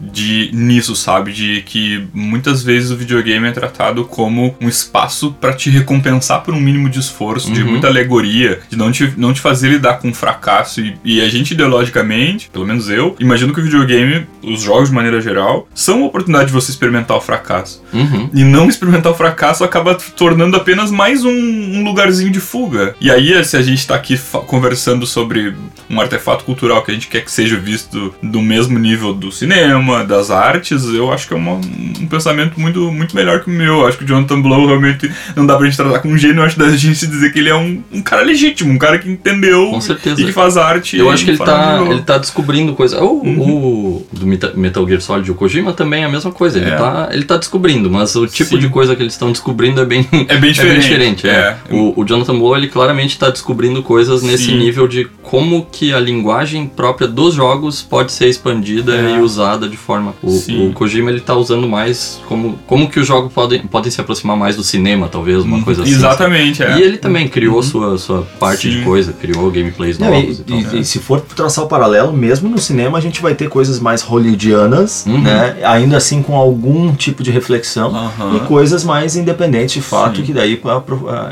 de nisso, sabe? De que muitas vezes o videogame é tratado como um espaço para te recompensar por um mínimo de esforço, uhum. de muita alegoria, de não te, não te fazer lidar com fracasso. E, e, a gente, ideologicamente, pelo menos eu, imagino que o videogame, os jogos de maneira geral, são uma oportunidade de você experimentar o fracasso. Uhum. E não experimentar o fracasso acaba tornando apenas mais um, um lugarzinho de fuga. E aí, se a gente tá aqui conversando sobre um artefato cultural que a gente quer que seja visto do mesmo nível do cinema, das artes, eu acho que é uma, um pensamento muito, muito melhor que o meu. Eu acho que o Jonathan Blow realmente não dá pra gente tratar com um gênio, eu acho da gente dizer que ele é um, um cara legítimo, um cara que entendeu com certeza. e que faz arte. Eu acho que ele tá, ele tá descobrindo coisa. O, uhum. o do Metal Gear Solid o Kojima também é a mesma coisa. Ele, é. tá, ele tá descobrindo, mas o tipo Sim. de coisa que eles estão descobrindo é bem, é bem diferente. É bem diferente é. é. O, o, Jonathan Blow, ele claramente tá descobrindo coisas nesse Sim. nível de como que a linguagem própria dos jogos pode ser expandida é. E usada de forma. O, o, Kojima ele tá usando mais como, como que os jogos podem, podem se aproximar mais do cinema, talvez, uma uhum. coisa assim. Exatamente, é. E ele também criou uhum. sua, sua parte Sim. de coisa, criou gameplays Não, novos e, e, e, e, se for traçar o paralelo, mesmo no cinema a gente vai ter coisas mais hollywoodianas, uhum. né? Ainda assim com algum tipo de reflexão e coisas mais independentes de fato, Sim. que daí,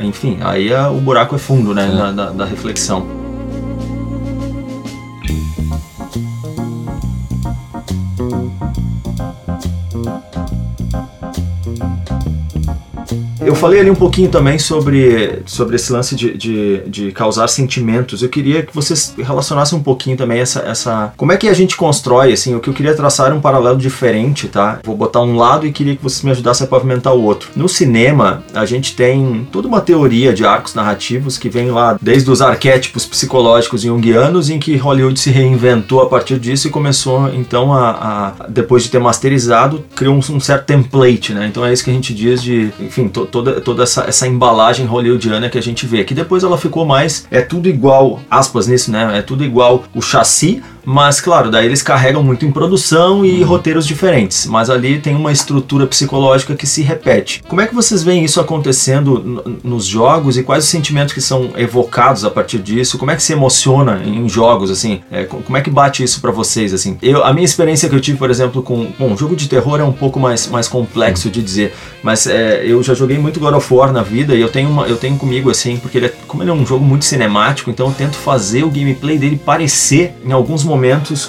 enfim, aí o buraco é fundo, né? É. Da, da reflexão. Falei ali um pouquinho também sobre, sobre esse lance de, de, de, causar sentimentos. Eu queria que vocês relacionassem um pouquinho também essa, essa. Como é que a gente constrói, assim? O que eu queria traçar era um paralelo diferente, tá? Vou botar um lado e queria que vocês me ajudassem a pavimentar o outro. No cinema, a gente tem toda uma teoria de arcos narrativos que vem lá desde os arquétipos psicológicos junguianos, em que Hollywood se reinventou a partir disso e começou, então, a. a depois de ter masterizado, criou um, um certo template, né? Então é isso que a gente diz de. Enfim, to, toda, toda essa, essa embalagem hollywoodiana que a gente vê. Que depois ela ficou mais. É tudo igual, aspas nisso, né? É tudo igual o chassi, mas, claro, daí eles carregam muito em produção e uhum. roteiros diferentes. Mas ali tem uma estrutura psicológica que se repete. Como é que vocês veem isso acontecendo nos jogos e quais os sentimentos que são evocados a partir disso? Como é que se emociona em jogos, assim? É, como é que bate isso para vocês, assim? Eu, a minha experiência que eu tive, por exemplo, com... Bom, jogo de terror é um pouco mais, mais complexo de dizer, mas é, eu já joguei muito God of War na vida e eu tenho, uma, eu tenho comigo, assim, porque ele é, como ele é um jogo muito cinemático, então eu tento fazer o gameplay dele parecer, em alguns momentos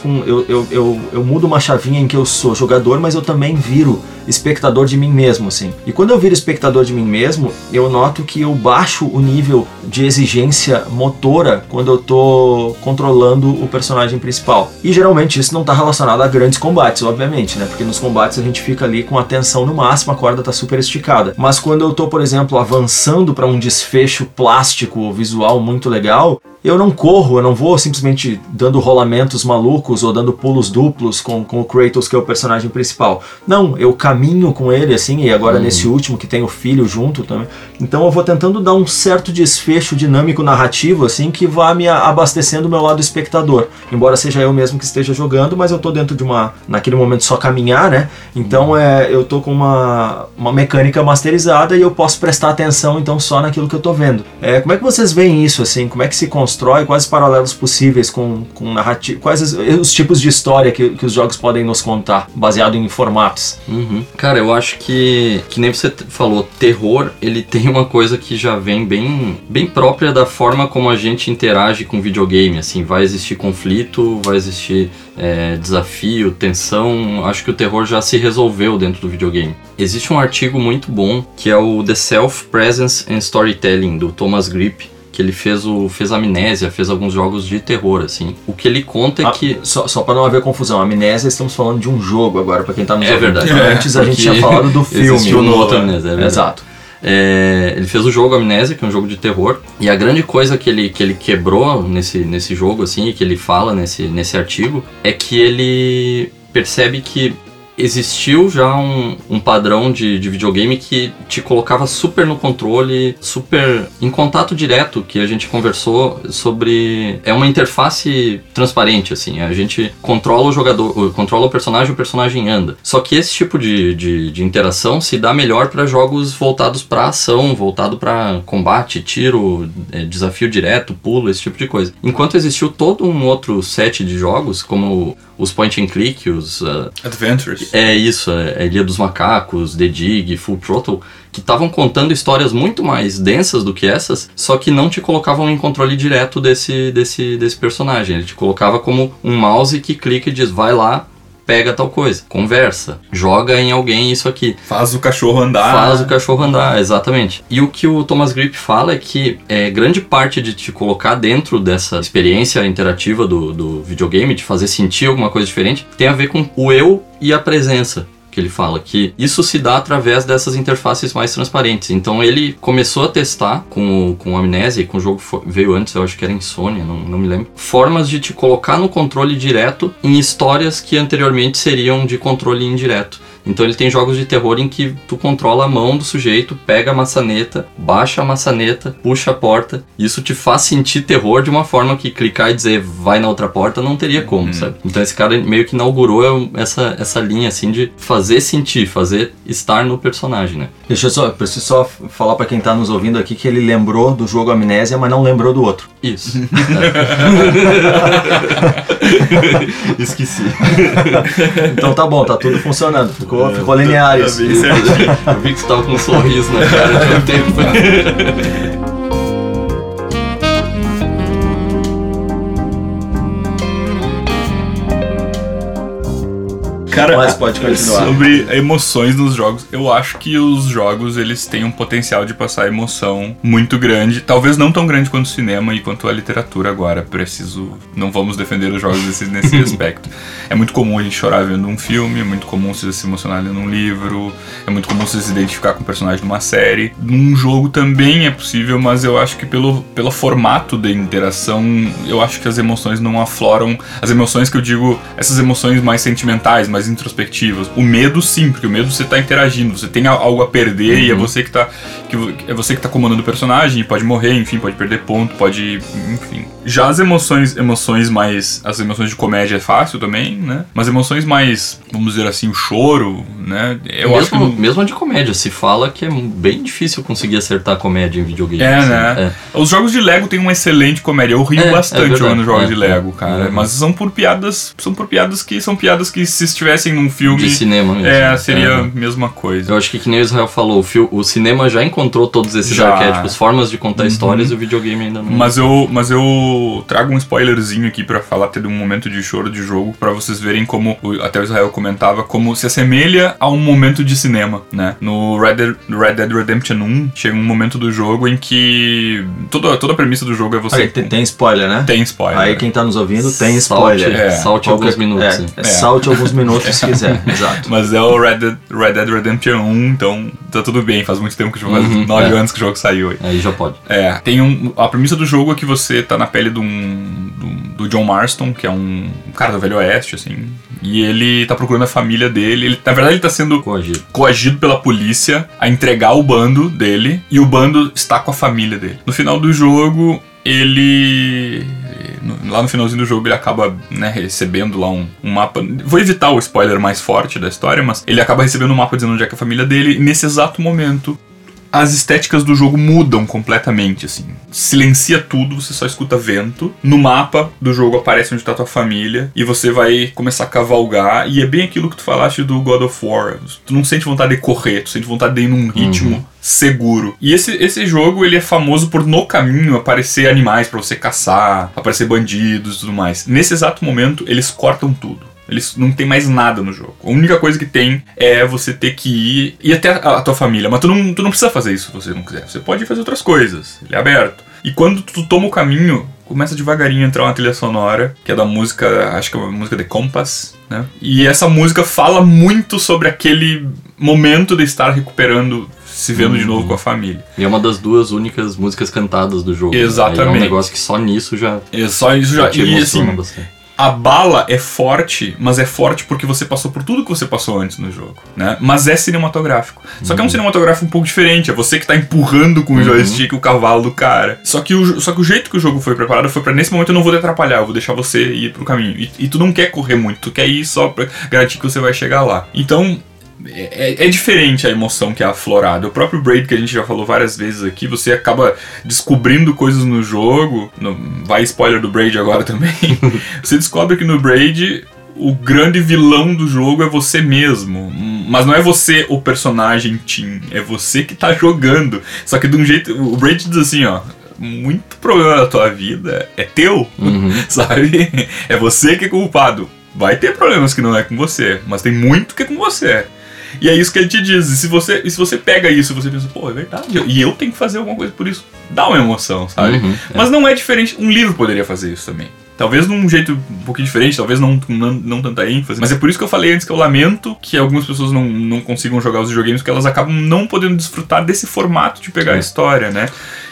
com eu, eu, eu, eu mudo uma chavinha em que eu sou jogador, mas eu também viro espectador de mim mesmo, assim. E quando eu viro espectador de mim mesmo, eu noto que eu baixo o nível de exigência motora quando eu tô controlando o personagem principal. E geralmente isso não tá relacionado a grandes combates, obviamente, né? Porque nos combates a gente fica ali com a tensão no máximo, a corda tá super esticada. Mas quando eu tô, por exemplo, avançando para um desfecho plástico, visual muito legal, eu não corro, eu não vou simplesmente dando rolamentos malucos ou dando pulos duplos com, com o Kratos, que é o personagem principal. Não, eu caminho com ele, assim, e agora hum. nesse último que tem o filho junto também. Então eu vou tentando dar um certo desfecho dinâmico narrativo, assim, que vá me abastecendo o meu lado espectador. Embora seja eu mesmo que esteja jogando, mas eu tô dentro de uma. naquele momento só caminhar, né? Então hum. é, eu tô com uma, uma mecânica masterizada e eu posso prestar atenção, então, só naquilo que eu tô vendo. É, como é que vocês veem isso, assim? Como é que se constrói, quais os paralelos possíveis com, com narrativa, quais os, os, tipos de história que, que os jogos podem nos contar, baseado em formatos. Uhum. Cara, eu acho que, que nem você falou, terror, ele tem uma coisa que já vem bem, bem própria da forma como a gente interage com videogame, assim, vai existir conflito, vai existir é, desafio, tensão, acho que o terror já se resolveu dentro do videogame. Existe um artigo muito bom que é o The Self Presence and Storytelling do Thomas Grip, que ele fez o fez Amnésia, fez alguns jogos de terror, assim. O que ele conta é ah, que... Só, só pra não haver confusão, Amnésia estamos falando de um jogo agora, para quem tá nos É ouvindo. verdade. Antes a gente tinha falado do filme. No outro Amnésia, é. Exato. É, ele fez o jogo Amnésia, que é um jogo de terror, e a grande coisa que ele, que ele quebrou nesse, nesse jogo, assim, e que ele fala nesse, nesse artigo, é que ele percebe que existiu já um, um padrão de, de, videogame que te colocava super no controle, super em contato direto, que a gente conversou sobre. É uma interface transparente, assim. A gente controla o jogador, controla o personagem, o personagem anda. Só que esse tipo de, de, de interação se dá melhor para jogos voltados para ação, voltado para combate, tiro, é, desafio direto, pulo, esse tipo de coisa. Enquanto existiu todo um outro set de jogos, como os point and click, os. Uh, Adventures. é isso, é Ilha dos Macacos, The Dig, Full Throttle, que estavam contando histórias muito mais densas do que essas, só que não te colocavam em controle direto desse, desse, desse personagem. Ele te colocava como um mouse que clica e diz, vai lá, pega tal coisa, conversa, joga em alguém isso aqui. Faz o cachorro andar. Faz o cachorro andar, exatamente. E o que o Thomas Grip fala é que é, grande parte de te colocar dentro dessa experiência interativa do, do videogame, de fazer sentir alguma coisa diferente, tem a ver com o eu e a presença que ele fala que isso se dá através dessas interfaces mais transparentes. Então ele começou a testar com, com Amnésia, com o jogo veio antes, eu acho que era Insônia, não, não me lembro, formas de te colocar no controle direto em histórias que anteriormente seriam de controle indireto. Então ele tem jogos de terror em que tu controla a mão do sujeito, pega a maçaneta, baixa a maçaneta, puxa a porta. Isso te faz sentir terror de uma forma que clicar e dizer vai na outra porta não teria como, sabe? Então esse cara meio que inaugurou essa, essa linha assim de fazer sentir, fazer estar no personagem, né? Deixa eu só, preciso só falar pra quem tá nos ouvindo aqui que ele lembrou do jogo Amnésia, mas não lembrou do outro. Isso. Esqueci. Então tá bom, tá tudo funcionando. Ficou, ficou linear isso. Eu vi que você tava com um sorriso na cara de um tempo. Cara, Mas pode continuar. Sobre emoções nos jogos, eu acho que os jogos eles têm um potencial de passar emoção muito grande. Talvez não tão grande quanto o cinema e quanto a literatura agora. Preciso. Não vamos defender os jogos nesse, nesse aspecto. É muito comum a gente chorar vendo um filme, é muito comum você se emocionar lendo um livro, é muito comum você se identificar com um personagem de uma série. Num jogo também é possível, mas eu acho que pelo, pelo formato de interação, eu acho que as emoções não afloram. As emoções que eu digo, essas emoções mais sentimentais, mais introspectivas. O medo sim, porque o medo você tá interagindo, você tem algo a perder e é você que tá que é você que tá comandando o personagem, e pode morrer, enfim, pode perder ponto, pode, enfim. Já as emoções, emoções mais as emoções de comédia é fácil também, né? Mas emoções mais, vamos dizer assim, o choro, né? Eu acho que mesmo, no- mesmo a de comédia, se fala que é bem difícil conseguir acertar comédia em videogame. É, assim. né? Os jogos de Lego têm uma excelente comédia. Eu rio É, é bastante verdade. jogando jogos É, de é. Lego, cara. Uhum. Mas são por piadas. São por piadas que são piadas que se estivessem num filme. De cinema mesmo. É, seria a Uhum. mesma coisa. Eu acho que, que nem o Israel falou, o, fil- o cinema já encontrou todos esses Já. Uhum. arquétipos, formas de contar histórias e o videogame ainda não. Mas eu, mas eu trago um spoilerzinho aqui pra falar até de um momento de choro de jogo pra vocês verem como até o Israel comentava como se assemelha a um momento de cinema, né? No Red Dead, Red Dead Redemption 1 chega um momento do jogo em que toda, toda a premissa do jogo é você Aí, tem, tem spoiler, né? tem spoiler. Aí quem tá nos ouvindo tem Salte, spoiler. É. salte alguns minutos. É, é, salte alguns minutos se quiser, exato. Mas é o Red Dead, Red Dead Redemption 1, então tá tudo bem, faz muito tempo que o jogo, faz Uhum, 9 é. anos que o jogo saiu aí. Aí já pode. É, tem um. A premissa do jogo é que você tá na pele de um, do, do John Marston, que é um cara do Velho Oeste, assim. E ele tá procurando a família dele. Ele, na verdade, ele tá sendo Coagido. coagido pela polícia a entregar o bando dele e o bando está com a família dele. No final do jogo, ele. Lá no finalzinho do jogo ele acaba né, recebendo lá um, um mapa. Vou evitar o spoiler mais forte da história, mas ele acaba recebendo um mapa dizendo onde é que é a família dele. Nesse exato momento, as estéticas do jogo mudam completamente, assim. Silencia tudo, você só escuta vento. No mapa do jogo aparece onde tá tua família e você vai começar a cavalgar. E é bem aquilo que tu falaste do God of War. Tu não sente vontade de correr, tu sente vontade de ir num ritmo seguro. E esse, esse jogo, ele é famoso por no caminho aparecer animais pra você caçar, aparecer bandidos e tudo mais. Nesse exato momento, eles cortam tudo. Eles não tem mais nada no jogo. A única coisa que tem é você ter que ir e até a, a tua família. Mas tu não, tu não precisa fazer isso se você não quiser. Você pode fazer outras coisas. Ele é aberto. E quando tu toma o caminho, começa devagarinho a entrar uma trilha sonora, que é da música, acho que é uma música de Compass, né? E essa música fala muito sobre aquele momento de estar recuperando, se vendo de novo com a família. E é uma das duas únicas músicas cantadas do jogo. né? Aí É Exatamente. um negócio que só nisso já, É só isso já. te E assim, bastante. A bala é forte, mas é forte porque você passou por tudo que você passou antes no jogo, né? Mas é cinematográfico. Só que é um cinematográfico um pouco diferente, é você que tá empurrando com o joystick o cavalo do cara. Só que o, só que o jeito que o jogo foi preparado foi pra nesse momento eu não vou te atrapalhar, eu vou deixar você ir pro caminho. E, e tu não quer correr muito, tu quer ir só pra garantir que você vai chegar lá. Então, é, é diferente a emoção que é aflorada. O próprio Braid, que a gente já falou várias vezes aqui, você acaba descobrindo coisas no jogo. no- vai spoiler do Braid agora também. você descobre que no Braid o grande vilão do jogo é você mesmo. Mas não é você o personagem Tim, é você que tá jogando. Só que de um jeito. O Braid diz assim, ó. Muito problema da tua vida é teu, Uhum. sabe? É você que é culpado. Vai ter problemas que não é com você, mas tem muito que é com você. E é isso que ele te diz. E se você, e se você pega isso e você pensa, pô, é verdade, e eu tenho que fazer alguma coisa por isso, dá uma emoção, sabe? Uhum, Mas não é diferente. Um livro poderia fazer isso também. Talvez num jeito um pouquinho diferente, talvez não, não, não tanta ênfase. Mas é por isso que eu falei antes que eu lamento que algumas pessoas não, não consigam jogar os videogames, porque elas acabam não podendo desfrutar desse formato de pegar a história, né?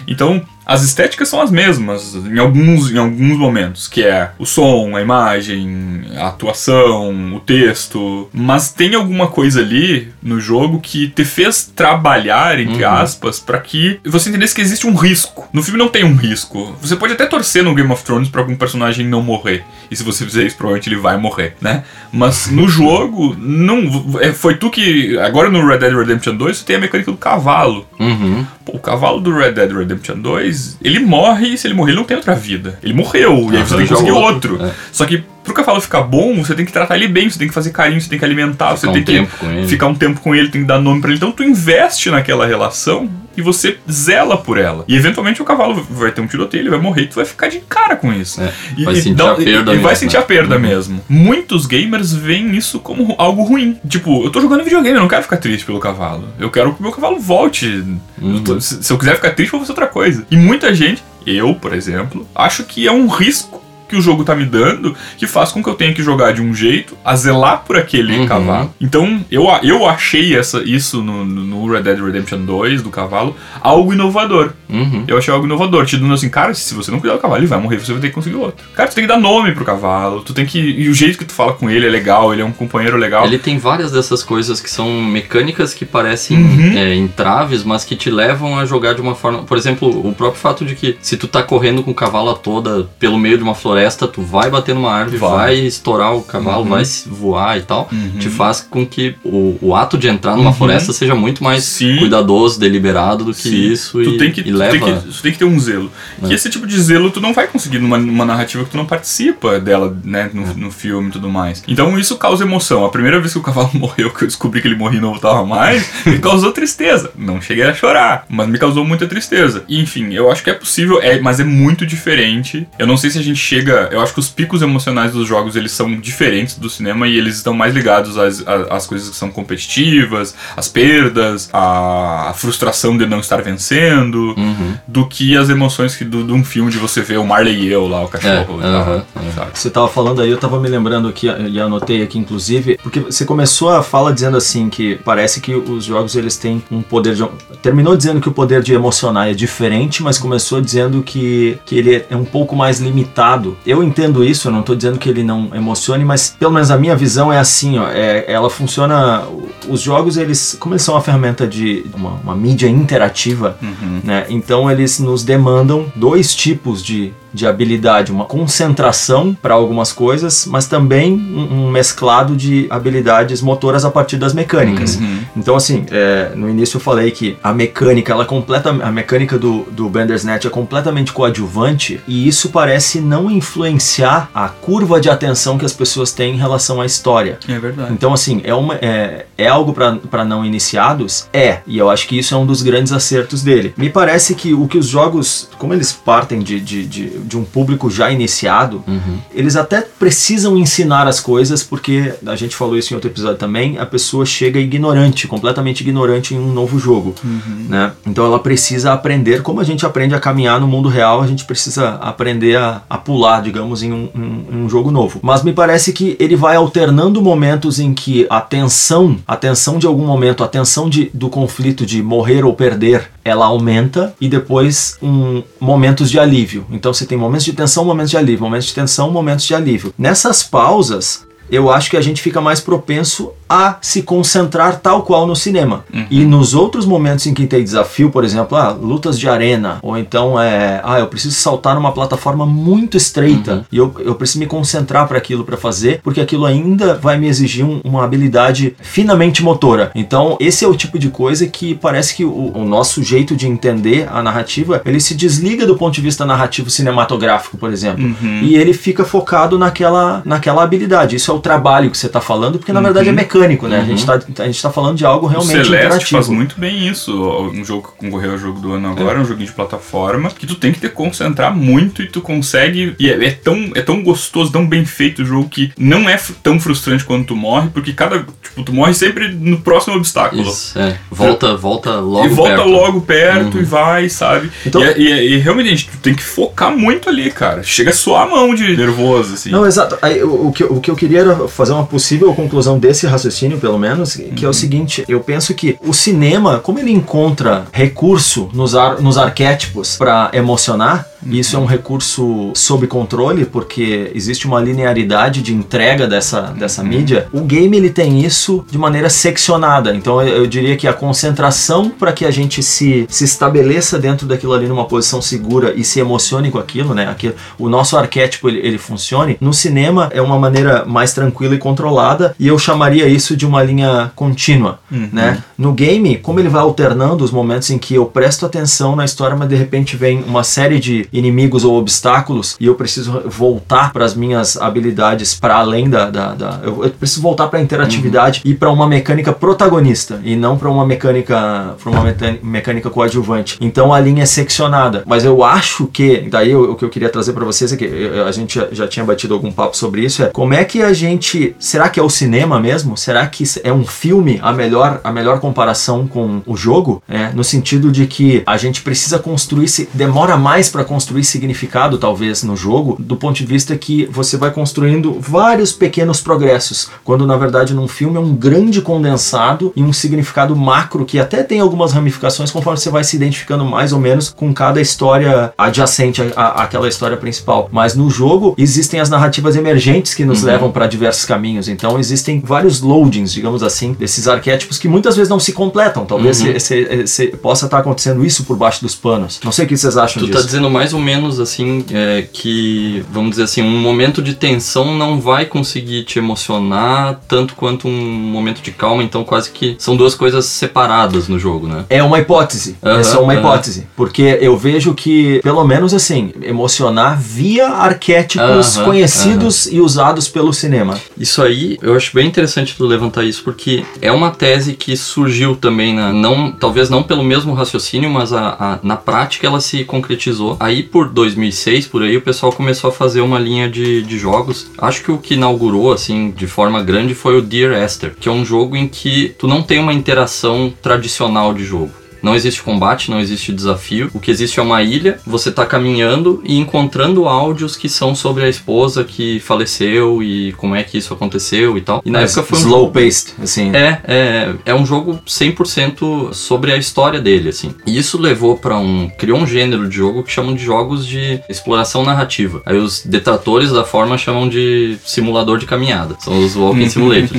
Então, as estéticas são as mesmas em alguns, em alguns momentos, que é o som, a imagem, a atuação, o texto, mas tem alguma coisa ali no jogo que te fez trabalhar, entre Uhum. aspas, pra que você entendesse que existe um risco. No filme não tem um risco. Você pode até torcer no Game of Thrones pra algum personagem não morrer. E se você fizer isso, provavelmente ele vai morrer, né? Mas no jogo, não. é, Foi tu que. Agora no Red Dead Redemption 2, você tem a mecânica do cavalo. Uhum. Pô, o cavalo do Red Dead Redemption 2, ele morre e se ele morrer, ele não tem outra vida. Ele morreu, e aí você tem que conseguir outro, outro. é. Só que pro cavalo ficar bom, você tem que tratar ele bem, você tem que fazer carinho, você tem que alimentar, você Ficar tem um que ficar um tempo com ele, tem que dar nome pra ele. Então tu investe naquela relação e você zela por ela. E eventualmente o cavalo vai ter um tiroteio, ele vai morrer e tu vai ficar de cara com isso. É, E, vai sentir dá- a perda e- e vai mesmo, sentir né? a perda Uhum. mesmo. Muitos gamers veem isso como algo ruim. Tipo, eu tô jogando videogame, eu não quero ficar triste pelo cavalo. Eu quero que o meu cavalo volte. Eu tô- se, se eu quiser ficar triste, eu vou fazer outra coisa. E muita gente, eu, por exemplo, acho que é um risco que o jogo tá me dando que faz com que eu tenha que jogar de um jeito a zelar por aquele Uhum. cavalo. Então, eu, eu achei essa, isso no, no Red Dead Redemption 2 do cavalo algo inovador. Uhum. Eu achei algo inovador, te dando assim, cara, se você não cuidar do cavalo, ele vai morrer, você vai ter que conseguir outro. Cara, tu tem que dar nome pro cavalo, tu tem que. E o jeito que tu fala com ele é legal, ele é um companheiro legal. Ele tem várias dessas coisas que são mecânicas que parecem Uhum. é, entraves, mas que te levam a jogar de uma forma. Por exemplo, o próprio fato de que se tu tá correndo com o cavalo toda pelo meio de uma floresta, tu vai bater numa árvore, Vai. vai, estourar o cavalo, Uhum. vai voar e tal, Uhum. te faz com que o, o ato de entrar numa Uhum. floresta seja muito mais Sim. cuidadoso, deliberado do que Sim. isso tu e, tem que, e tu leva. tem que, tu tem que ter um zelo. É. E esse tipo de zelo tu não vai conseguir numa, numa narrativa que tu não participa dela, né, no, É. no filme e tudo mais. Então isso causa emoção. A primeira vez que o cavalo morreu, que eu descobri que ele morria e não voltava mais, me causou tristeza. Não cheguei a chorar, mas me causou muita tristeza. E, enfim, eu acho que é possível, é, mas é muito diferente. Eu não sei se a gente chega. Eu acho que os picos emocionais dos jogos eles são diferentes do cinema e eles estão mais ligados às, às, coisas que são competitivas, às perdas, à frustração de não estar vencendo Uhum. do que as emoções que do, de um filme de você ver o Marley e eu lá, o É, cachorro. aham. sabe? Você tava falando aí, eu tava me lembrando aqui, e anotei aqui inclusive, porque você começou a fala dizendo assim que parece que os jogos eles têm um poder de. Terminou dizendo que o poder de emocionar é diferente, mas começou dizendo que, que ele é um pouco mais limitado. Eu entendo isso, eu não tô dizendo que ele não emocione, mas pelo menos a minha visão é assim, ó. É, ela funciona. Os jogos, eles. Como eles são uma ferramenta de. uma, uma mídia interativa, Uhum. né? Então eles nos demandam dois tipos de, de habilidade, uma concentração para algumas coisas, mas também um, um mesclado de habilidades motoras a partir das mecânicas. Uhum. Então assim, é, no início eu falei que a mecânica, ela completa, a mecânica do, do Bandersnatch é completamente coadjuvante e isso parece não influenciar a curva de atenção que as pessoas têm em relação à história. É verdade. Então, assim, é, uma, é, é algo para não iniciados? É, e eu acho que isso é um dos grandes acertos dele. Me parece que o que os jogos, como eles partem de, de, de, de um público já iniciado, Uhum. eles até precisam ensinar as coisas, porque a gente falou isso em outro episódio também, a pessoa chega ignorante, completamente ignorante em um novo jogo. Né? Então ela precisa aprender, como a gente aprende a caminhar no mundo real, a gente precisa aprender a, a pular, digamos, em um, em um jogo novo. Mas me parece que ele vai alternando momentos em que a tensão, a tensão de algum momento, a tensão de, do conflito de morrer ou perder, ela aumenta e depois um, momentos de alívio. Então você tem momentos de tensão, momentos de alívio, momentos de tensão, momentos de alívio. Nessas pausas, eu acho que a gente fica mais propenso a se concentrar tal qual no cinema. E nos outros momentos em que tem desafio, por exemplo, ah, lutas de arena, ou então é, ah, eu preciso saltar numa plataforma muito estreita e eu, eu preciso me concentrar para aquilo para fazer, porque aquilo ainda vai me exigir um- uma habilidade finamente motora. Então, esse é o tipo de coisa que parece que o, o nosso jeito de entender a narrativa, ele se desliga do ponto de vista narrativo cinematográfico, por exemplo, e ele fica focado naquela, naquela habilidade. Isso é o trabalho que você está falando, porque na verdade é mecânico, né? A gente está a gente tá falando de algo O realmente Celeste interativo. faz muito bem isso. Um jogo que concorreu ao jogo do ano agora, um joguinho de plataforma, que tu tem que te concentrar muito e tu consegue. E é, é tão, é tão gostoso, tão bem feito o jogo que não é tão frustrante quando tu morre, porque cada. Tipo, tu morre sempre no próximo obstáculo. Isso, é. Volta, volta logo e volta perto. logo perto e vai, sabe? Então- e, é- e é- e realmente, gente, tu tem que focar muito ali, cara. Chega a suar a mão de nervoso, assim. Não, exato. Aí, o, o que, o que eu queria era fazer uma possível conclusão desse raciocínio, pelo menos, que é o seguinte: eu penso que o cinema, como ele encontra recurso nos, ar, nos arquétipos para emocionar, e isso é um recurso sob controle, porque existe uma linearidade de entrega dessa, dessa mídia, o game ele tem isso de maneira seccionada. Então eu, eu diria que a concentração para que a gente se, se estabeleça dentro daquilo ali numa posição segura e se emocione com aquilo, né? Aquilo, o nosso arquétipo ele, ele funcione. No cinema é uma maneira mais tranquila e controlada, e eu chamaria isso de uma linha contínua, né? No game, como ele vai alternando os momentos em que eu presto atenção na história, mas de repente vem uma série de inimigos ou obstáculos e eu preciso voltar para as minhas habilidades para além da, da, da- eu, eu preciso voltar para a interatividade e para uma mecânica protagonista e não para uma mecânica para uma mecânica coadjuvante. Então a linha é seccionada, mas eu acho que daí o, o que eu queria trazer para vocês é que a gente já, já tinha batido algum papo sobre isso é como é que a gente será que é o cinema mesmo? Será que é um filme a melhor a melhor comparação com o jogo? É, no sentido de que a gente precisa construir se demora mais para construir significado talvez no jogo, do ponto de vista que você vai construindo vários pequenos progressos, quando na verdade num filme é um grande condensado e um significado macro que até tem algumas ramificações conforme você vai se identificando mais ou menos com cada história adjacente à- àquela história principal. Mas no jogo existem as narrativas emergentes que nos levam para diversos caminhos. Então existem vários loadings, digamos assim, desses arquétipos que muitas vezes não se completam. Talvez se- se- se- possa estar acontecendo isso por baixo dos panos. Não sei o que vocês acham Tu disso. tá dizendo mais ou menos assim é, que, vamos dizer assim, um momento de tensão não vai conseguir te emocionar tanto quanto um momento de calma, então quase que são duas coisas separadas no jogo, né? É uma hipótese. Essa é uma aham. hipótese. Porque eu vejo que, pelo menos assim, emocionar via arquétipos Aham, conhecidos e usados pelo cinema. Isso aí, eu acho bem interessante tu levantar isso, porque é uma tese que surgiu também, na, não, talvez não pelo mesmo raciocínio, mas a, a- na prática ela se concretizou. Aí por 2006, por aí, o pessoal começou a fazer uma linha de, de jogos. Acho que o que inaugurou, assim, de forma grande foi o Dear Esther, que é um jogo em que tu não tem uma interação tradicional de jogo. Não existe combate, não existe desafio. O que existe é uma ilha, você tá caminhando e encontrando áudios que são sobre a esposa que faleceu e como é que isso aconteceu e tal. E na Mas época foi um slow paced, assim. É, é, é um jogo 100% sobre a história dele, assim. E isso levou pra um... criou um gênero de jogo que chamam de jogos de exploração narrativa. Aí os detratores da forma chamam de simulador de caminhada. São os Walking Simulators.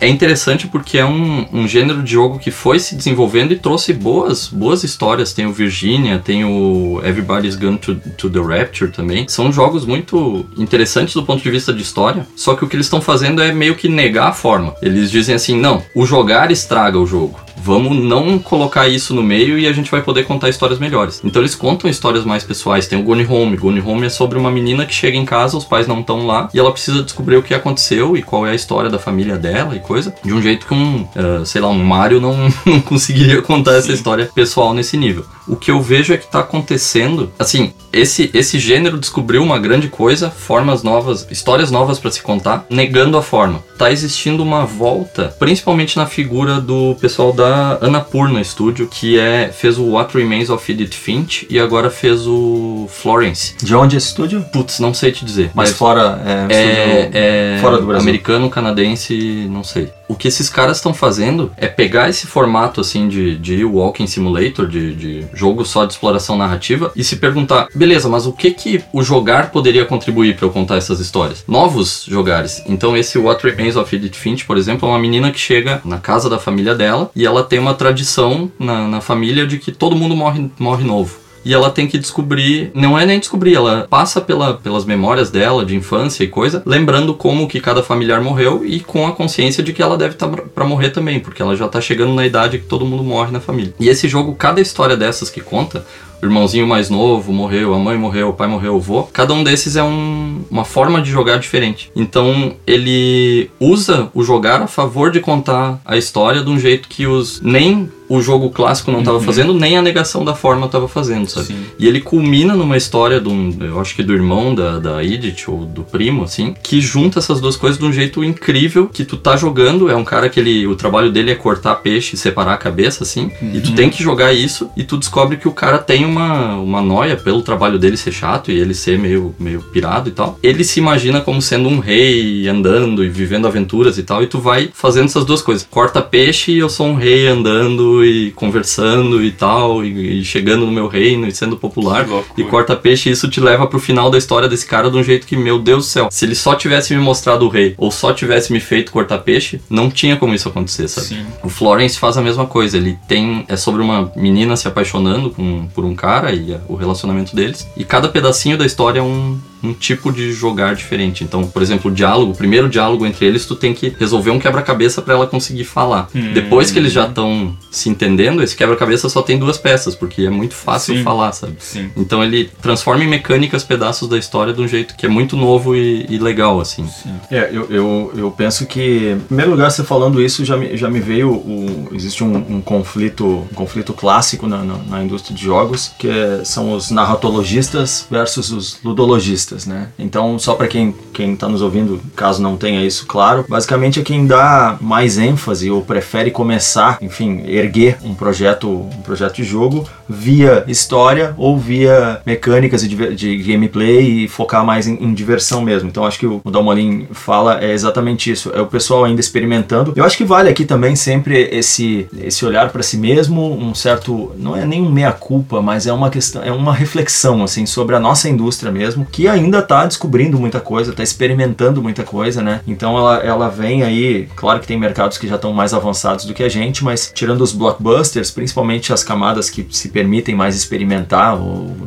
É interessante porque é um, um gênero de jogo que foi se desenvolvendo e trouxe boas, boas histórias. Tem o Virginia, tem o Everybody's Gone to, to the Rapture também. São jogos muito interessantes do ponto de vista de história, só que o que eles estão fazendo é meio que negar a forma. Eles dizem assim: não, o jogar estraga o jogo. Vamos não colocar isso no meio e a gente vai poder contar histórias melhores. Então eles contam histórias mais pessoais. Tem o Gone Home. Gone Home é sobre uma menina que chega em casa, os pais não estão lá e ela precisa descobrir o que aconteceu e qual é a história da família dela e coisa. De um jeito que um, eh, sei lá, um Mario não, não conseguiria contar essa história pessoal nesse nível. O que eu vejo é que tá acontecendo, assim, esse esse gênero descobriu uma grande coisa, formas novas, histórias novas para se contar, negando a forma. Tá existindo uma volta, principalmente na figura do pessoal da Annapurna Studio, que é fez o What Remains of Edith Finch e agora fez o Florence. De onde é esse estúdio? Putz, não sei te dizer. Mas Deve- fora é, é, é fora do Brasil. americano, canadense, não sei. O que esses caras estão fazendo é pegar esse formato assim de, de walking simulator, de, de jogo só de exploração narrativa e se perguntar, beleza, mas o que que o jogar poderia contribuir para eu contar essas histórias? Novos jogares. Então esse What Remains of Edith Finch, por exemplo, é uma menina que chega na casa da família dela e ela tem uma tradição na, na família de que todo mundo morre, morre novo e ela tem que descobrir, não é nem descobrir, ela passa pela, pelas memórias dela de infância e coisa, lembrando como que cada familiar morreu e com a consciência de que ela deve estar tá para morrer também, porque ela já tá chegando na idade que todo mundo morre na família. E esse jogo, cada história dessas que conta, o irmãozinho mais novo morreu, a mãe morreu, o pai morreu, o avô. Cada um desses é um, uma forma de jogar diferente. Então ele usa o jogar a favor de contar a história de um jeito que os nem o jogo clássico não estava uhum. fazendo, nem a negação da forma estava fazendo, sabe? Sim. E ele culmina numa história de um, eu acho que do irmão da, da Edith, ou do primo, assim, que junta essas duas coisas de um jeito incrível, que tu tá jogando, é um cara que ele, o trabalho dele é cortar peixe e separar a cabeça, assim, uhum. e tu uhum. tem que jogar isso, e tu descobre que o cara tem uma, uma noia pelo trabalho dele ser chato e ele ser meio, meio pirado e tal. Ele se imagina como sendo um rei, andando e vivendo aventuras e tal, e tu vai fazendo essas duas coisas. Corta peixe e eu sou um rei andando e conversando e tal, e, e chegando no meu reino e sendo popular. E corta peixe, e isso te leva pro final da história desse cara de um jeito que, meu Deus do céu, se ele só tivesse me mostrado o rei, ou só tivesse me feito cortar peixe, não tinha como isso acontecer, sabe? Sim. O Florence faz a mesma coisa, ele tem. É sobre uma menina se apaixonando com, por um cara e o relacionamento deles. E cada pedacinho da história é um, um tipo de jogar diferente. Então, por exemplo, o diálogo, o primeiro diálogo entre eles, tu tem que resolver um quebra-cabeça para ela conseguir falar. Hum. Depois que eles já estão se entendendo, esse quebra-cabeça só tem duas peças, porque é muito fácil Sim. falar, sabe? Sim. Então ele transforma em mecânicas pedaços da história de um jeito que é muito novo e, e legal, assim. Sim. É, eu, eu, eu, penso que, em primeiro lugar, você falando isso, já me, já me veio o, existe um, um conflito um conflito clássico na, na, na indústria de jogos, que é, são os narratologistas versus os ludologistas né? Então, só para quem quem está nos ouvindo, caso não tenha isso claro, basicamente é quem dá mais ênfase ou prefere começar, enfim, erguer um projeto, um projeto de jogo via história ou via mecânicas de, de gameplay e focar mais em, em, diversão mesmo. Então, acho que o, o Dalmolin fala é exatamente isso. É o pessoal ainda experimentando. Eu acho que vale aqui também sempre esse esse olhar para si mesmo, um certo, não é nem um meia culpa, mas é uma questão, é uma reflexão assim sobre a nossa indústria mesmo, que ainda está descobrindo muita coisa, está experimentando muita coisa, né? Então ela, ela vem aí, claro que tem mercados que já estão mais avançados do que a gente, mas tirando os blockbusters, principalmente as camadas que se permitem mais experimentar,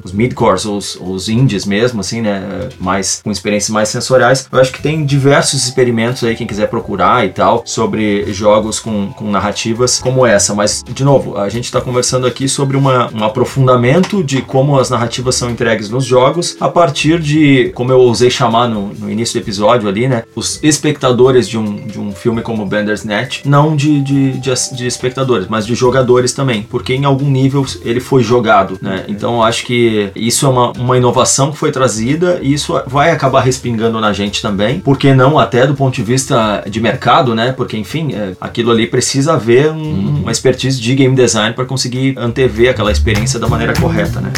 os midcores, os, os indies mesmo, assim, né? Mais com experiências mais sensoriais, eu acho que tem diversos experimentos aí, quem quiser procurar e tal, sobre jogos com, com narrativas como essa. Mas, de novo, a gente está conversando aqui sobre uma, um aprofundamento de como as narrativas são entregues nos jogos a partir de como eu ousei chamar no, no início do episódio ali, né? Os espectadores de um, de um filme como Bandersnatch, não de, de, de, de espectadores, mas de jogadores também, porque em algum nível ele foi jogado, né? Então eu acho que isso é uma, uma inovação que foi trazida e isso vai acabar respingando na gente também, porque não até do ponto de vista de mercado, né? Porque enfim, é, aquilo ali precisa haver um, uhum. uma expertise de game design para conseguir antever aquela experiência da maneira correta, né?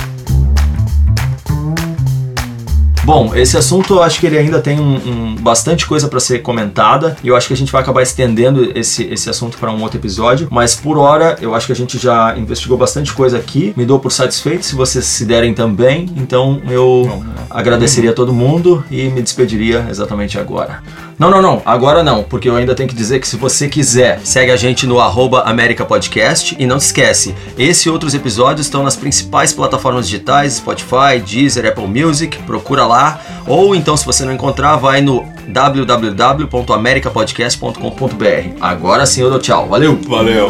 Bom, esse assunto eu acho que ele ainda tem um, um bastante coisa para ser comentada e eu acho que a gente vai acabar estendendo esse, esse assunto para um outro episódio, mas por hora eu acho que a gente já investigou bastante coisa aqui, me dou por satisfeito se vocês se derem também, então eu agradeceria a todo mundo e me despediria exatamente agora. Não, não, não. Agora não, porque eu ainda tenho que dizer que se você quiser, segue a gente no arroba América Podcast e não se esquece, esse e outros episódios estão nas principais plataformas digitais, Spotify, Deezer, Apple Music, procura lá. Ou então, se você não encontrar, vai no www.americapodcast.com.br. Agora sim eu dou tchau. Valeu! Valeu!